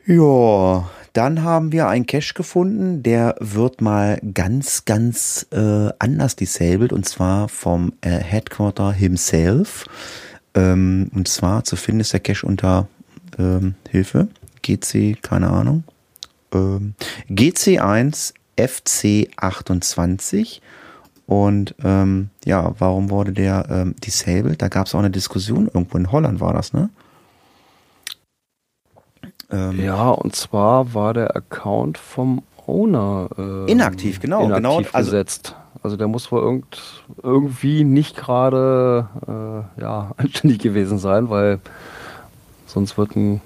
ja, dann haben wir einen Cache gefunden, der wird mal ganz, ganz äh, anders disabled und zwar vom äh, Headquarter himself. Ähm, und zwar zu finden ist der Cache unter ähm, Hilfe, GC, keine Ahnung, ähm, GC1 FC28 und ähm, ja, warum wurde der ähm, disabled? Da gab es auch eine Diskussion, irgendwo in Holland war das, ne? Ähm,
Ja, und zwar war der Account vom Owner ähm,
Inaktiv, genau,
inaktiv
genau, also-
gesetzt. Also der muss wohl irgend, irgendwie nicht gerade äh, ja, anständig gewesen sein, weil sonst wird ein,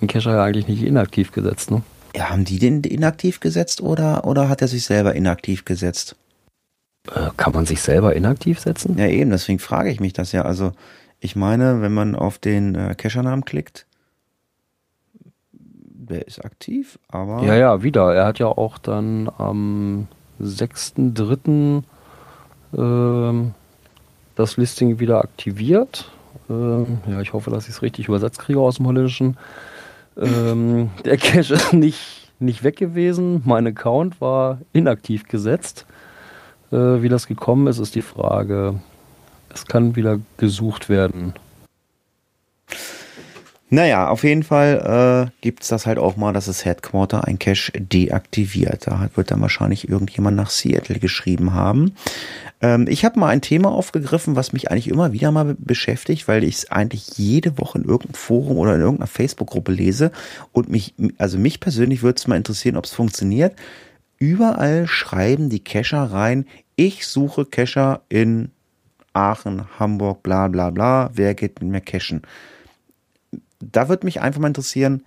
ein Cacher ja eigentlich nicht inaktiv gesetzt. Ne?
Ja, haben die den inaktiv gesetzt oder, oder hat er sich selber inaktiv gesetzt?
Äh, kann man sich selber inaktiv setzen?
Ja, eben, deswegen frage ich mich das ja. Also, ich meine, wenn man auf den äh, Cachernamen klickt, der ist aktiv, aber.
Ja, ja, wieder. Er hat ja auch dann am 6.3. Ähm, das Listing wieder aktiviert. Ähm, ja, ich hoffe, dass ich es richtig übersetzt kriege aus dem Holländischen. Ähm, der Cache ist nicht, nicht weg gewesen. Mein Account war inaktiv gesetzt. Äh, wie das gekommen ist, ist die Frage. Es kann wieder gesucht werden.
Naja, auf jeden Fall äh, gibt's das halt auch mal, dass das Headquarter ein Cache deaktiviert. Da wird dann wahrscheinlich irgendjemand nach Seattle geschrieben haben. Ähm, ich habe mal ein Thema aufgegriffen, was mich eigentlich immer wieder mal be- beschäftigt, weil ich es eigentlich jede Woche in irgendeinem Forum oder in irgendeiner Facebook-Gruppe lese. Und mich, also mich persönlich würde es mal interessieren, ob es funktioniert. Überall schreiben die Cacher rein, ich suche Cacher in Aachen, Hamburg, bla bla bla, wer geht mit mir cachen? Da würde mich einfach mal interessieren,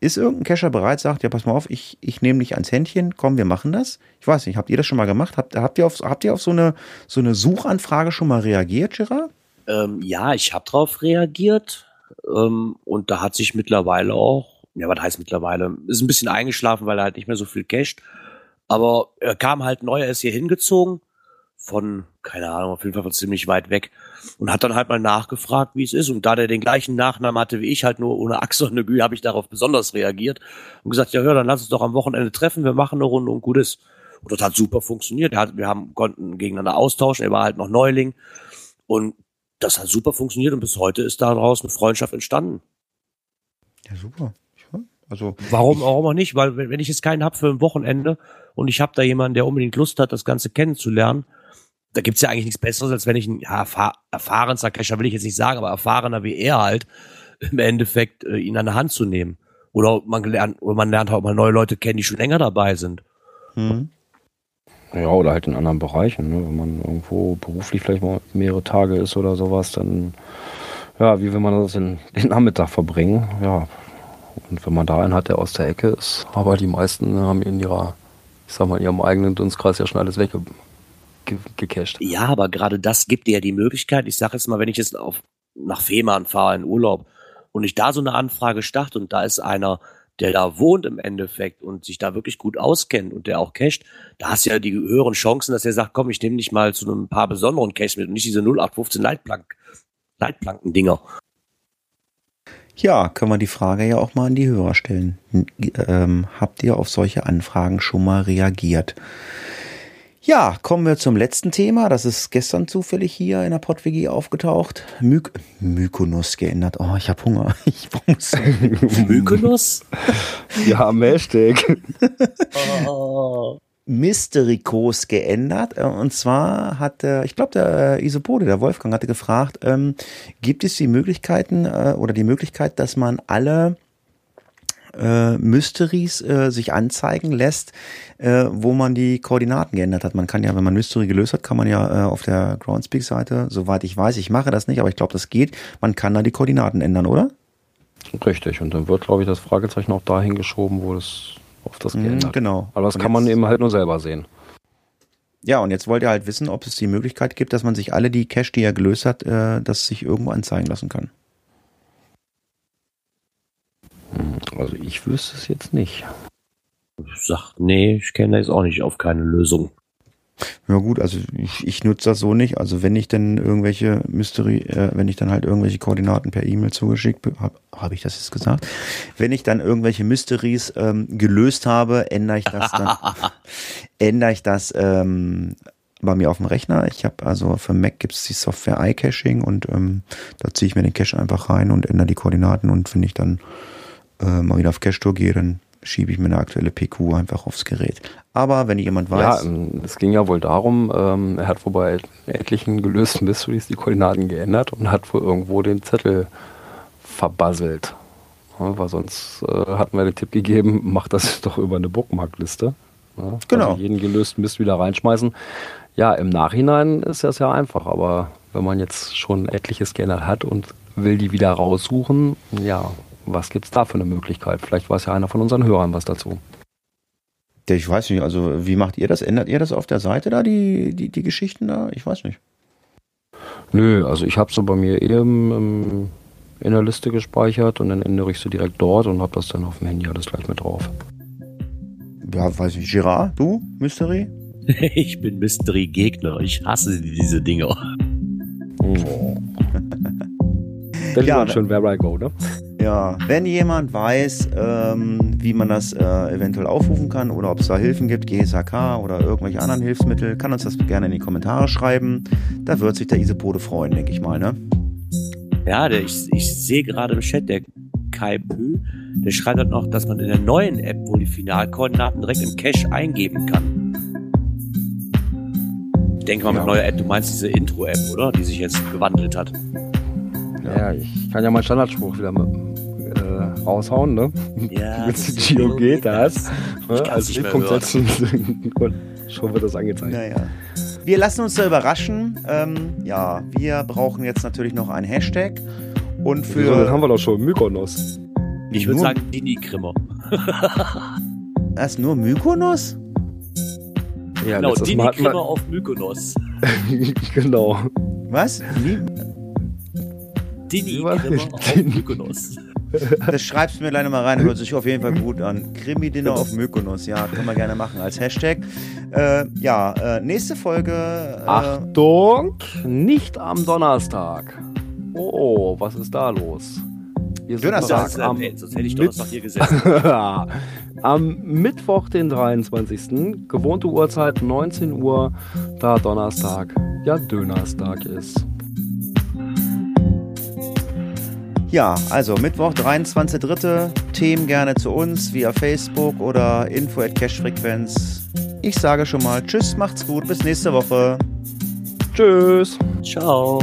ist irgendein Cacher bereit, sagt, ja, pass mal auf, ich, ich nehme dich ans Händchen, komm, wir machen das. Ich weiß nicht, habt ihr das schon mal gemacht? Habt, habt, ihr, auf, habt ihr auf so eine, so eine Suchanfrage schon mal reagiert, Gerard?
Ähm, ja, ich habe darauf reagiert ähm, und da hat sich mittlerweile auch, ja, was heißt mittlerweile, ist ein bisschen eingeschlafen, weil er halt nicht mehr so viel casht. Aber er kam halt neu, er ist hier hingezogen von, keine Ahnung, auf jeden Fall von ziemlich weit weg und hat dann halt mal nachgefragt, wie es ist. Und da der den gleichen Nachnamen hatte wie ich, halt nur ohne Achse und eine Gü, habe ich darauf besonders reagiert und gesagt, ja, hör, dann lass uns doch am Wochenende treffen, wir machen eine Runde und gut ist. Und das hat super funktioniert. Er wir haben, konnten gegeneinander austauschen, er war halt noch Neuling und das hat super funktioniert und bis heute ist daraus eine Freundschaft entstanden.
Ja, super. Also
warum, warum auch nicht? Weil wenn ich jetzt keinen hab für ein Wochenende und ich habe da jemanden, der unbedingt Lust hat, das Ganze kennenzulernen, da gibt's ja eigentlich nichts Besseres, als wenn ich ein ja, erfahrener Cacher will ich jetzt nicht sagen, aber erfahrener wie er halt, im Endeffekt äh, ihn an der Hand zu nehmen. Oder man lernt, oder man lernt auch mal neue Leute kennen, die schon länger dabei sind.
Mhm. Ja, oder halt in anderen Bereichen. Ne? Wenn man irgendwo beruflich vielleicht mal mehrere Tage ist oder sowas, dann, ja, wie will man das in den Nachmittag verbringen? Ja. Und wenn man da einen hat, der aus der Ecke ist, aber die meisten haben in ihrer, ich sag mal, in ihrem eigenen Dunstkreis ja schon alles wegge ge gecached.
Ja, aber gerade das gibt dir ja die Möglichkeit. Ich sage jetzt mal, wenn ich jetzt auf, nach Fehmarn fahre in Urlaub und ich da so eine Anfrage starte und da ist einer, der da wohnt im Endeffekt und sich da wirklich gut auskennt und der auch casht, da hast du ja die höheren Chancen, dass er sagt, komm, ich nehme dich mal zu einem paar besonderen Caches mit und nicht diese 0815 Leitplank, Leitplanken-Dinger.
Ja, können wir die Frage ja auch mal an die Hörer stellen. Ähm, habt ihr auf solche Anfragen schon mal reagiert? Ja, kommen wir zum letzten Thema. Das ist gestern zufällig hier in der PodWG aufgetaucht. My Mykonos geändert. Oh, ich habe Hunger. Ich muss.
Mykonos?
ja, am Hashtag.
oh. Mysterikos geändert. Äh, und zwar hat, äh, ich glaube, der Isopode, der Wolfgang, hatte gefragt, ähm, gibt es die Möglichkeiten äh, oder die Möglichkeit, dass man alle äh, Mysteries äh, sich anzeigen lässt, äh, wo man die Koordinaten geändert hat. Man kann ja, wenn man Mystery gelöst hat, kann man ja äh, auf der Groundspeak-Seite, soweit ich weiß, ich mache das nicht, aber ich glaube, das geht, man kann da die Koordinaten ändern, oder?
Richtig, und dann wird, glaube ich, das Fragezeichen auch dahin geschoben, wo das auf das mhm, geändert.
Genau.
Aber das und kann man eben halt nur selber sehen.
Ja, und jetzt wollt ihr halt wissen, ob es die Möglichkeit gibt, dass man sich alle die Cache, die er gelöst hat, äh, das sich irgendwo anzeigen lassen kann.
Also ich wüsste es jetzt nicht.
Ich sag, nee, ich kenne jetzt auch nicht auf keine Lösung.
Ja gut, also ich, ich nutze das so nicht. Also wenn ich dann irgendwelche Mystery, äh, wenn ich dann halt irgendwelche Koordinaten per E-Mail zugeschickt habe, habe ich das jetzt gesagt? Wenn ich dann irgendwelche Mysteries ähm, gelöst habe, ändere ich das dann, ändere ich das ähm, bei mir auf dem Rechner. Ich habe also für Mac gibt es die Software iCaching und ähm, da ziehe ich mir den Cache einfach rein und ändere die Koordinaten und finde ich dann äh, mal wieder auf Cache-Tour gehe, dann schiebe ich mir eine aktuelle PQ einfach aufs Gerät. Aber wenn jemand weiß.
Ja, ähm, es ging ja wohl darum, ähm, er hat wohl bei etlichen gelösten Mysteries die Koordinaten geändert und hat wohl irgendwo den Zettel verbasselt. Ja, weil sonst äh, hatten wir den Tipp gegeben, mach das doch über eine Bookmarkliste. Ja,
genau.
Also jeden gelösten Mist wieder reinschmeißen. Ja, im Nachhinein ist das ja einfach, aber wenn man jetzt schon etliches geändert hat und will die wieder raussuchen, ja, was gibt es da für eine Möglichkeit? Vielleicht weiß ja einer von unseren Hörern was dazu.
Ich weiß nicht, also wie macht ihr das? Ändert ihr das auf der Seite da, die, die, die Geschichten da? Ich weiß nicht.
Nö, also ich habe so bei mir eben ähm, in der Liste gespeichert und dann ändere ich sie direkt dort und habe das dann auf dem Handy alles gleich mit drauf.
Ja, weiß ich. Girard, du? Mystery?
ich bin Mystery-Gegner. Ich hasse diese Dinger.
Oh. Das ja, ist schon Where I Go, ne?
Ja, wenn jemand weiß, ähm, wie man das äh, eventuell aufrufen kann oder ob es da Hilfen gibt, GSHK oder irgendwelche anderen Hilfsmittel, kann uns das gerne in die Kommentare schreiben. Da wird sich der Isopode freuen, denke ich mal, ne?
Ja, der, ich, ich sehe gerade im Chat, der Kai Pü, der schreibt halt noch, dass man in der neuen App wohl die Finalkoordinaten direkt im Cache eingeben kann. Ich denke mal mit ja. neuer App, du meinst diese Intro-App, oder? Die sich jetzt gewandelt hat.
Ja, ich kann ja meinen Standardspruch wieder äh, raushauen, ne?
Ja.
Mit Gio geht das. Ne? Als Punkt setzen und schon wird das angezeigt.
Naja. Wir lassen uns da überraschen. Ähm, ja, wir brauchen jetzt natürlich noch einen Hashtag. Und für.
Wieso, das haben wir doch schon, Mykonos.
Ich würde sagen Dini-Krimmer.
Das ist nur Mykonos?
Ja,
Genau, Dini-Krimmer
wir,
auf Mykonos.
genau.
Was? Wie?
Dini-Krimmer auf
Dini-
Mykonos.
Das schreibst du mir leider mal rein, hört sich auf jeden Fall gut an. Krimi-Dinner auf Mykonos, ja, können wir gerne machen als Hashtag. Äh, ja, äh, nächste Folge. Äh,
Achtung, nicht am Donnerstag. Oh, was ist da los? Wir sind
Donnerstag.
am,
äh, sonst hätte ich Donnerstag hier gesessen.
am Mittwoch, den 23. Gewohnte Uhrzeit 19 Uhr, da Donnerstag ja Dönerstag ist.
Ja, also Mittwoch, 23.3. Themen gerne zu uns via Facebook oder info at cashfrequenz. Ich sage schon mal Tschüss, macht's gut, bis nächste Woche.
Tschüss.
Ciao.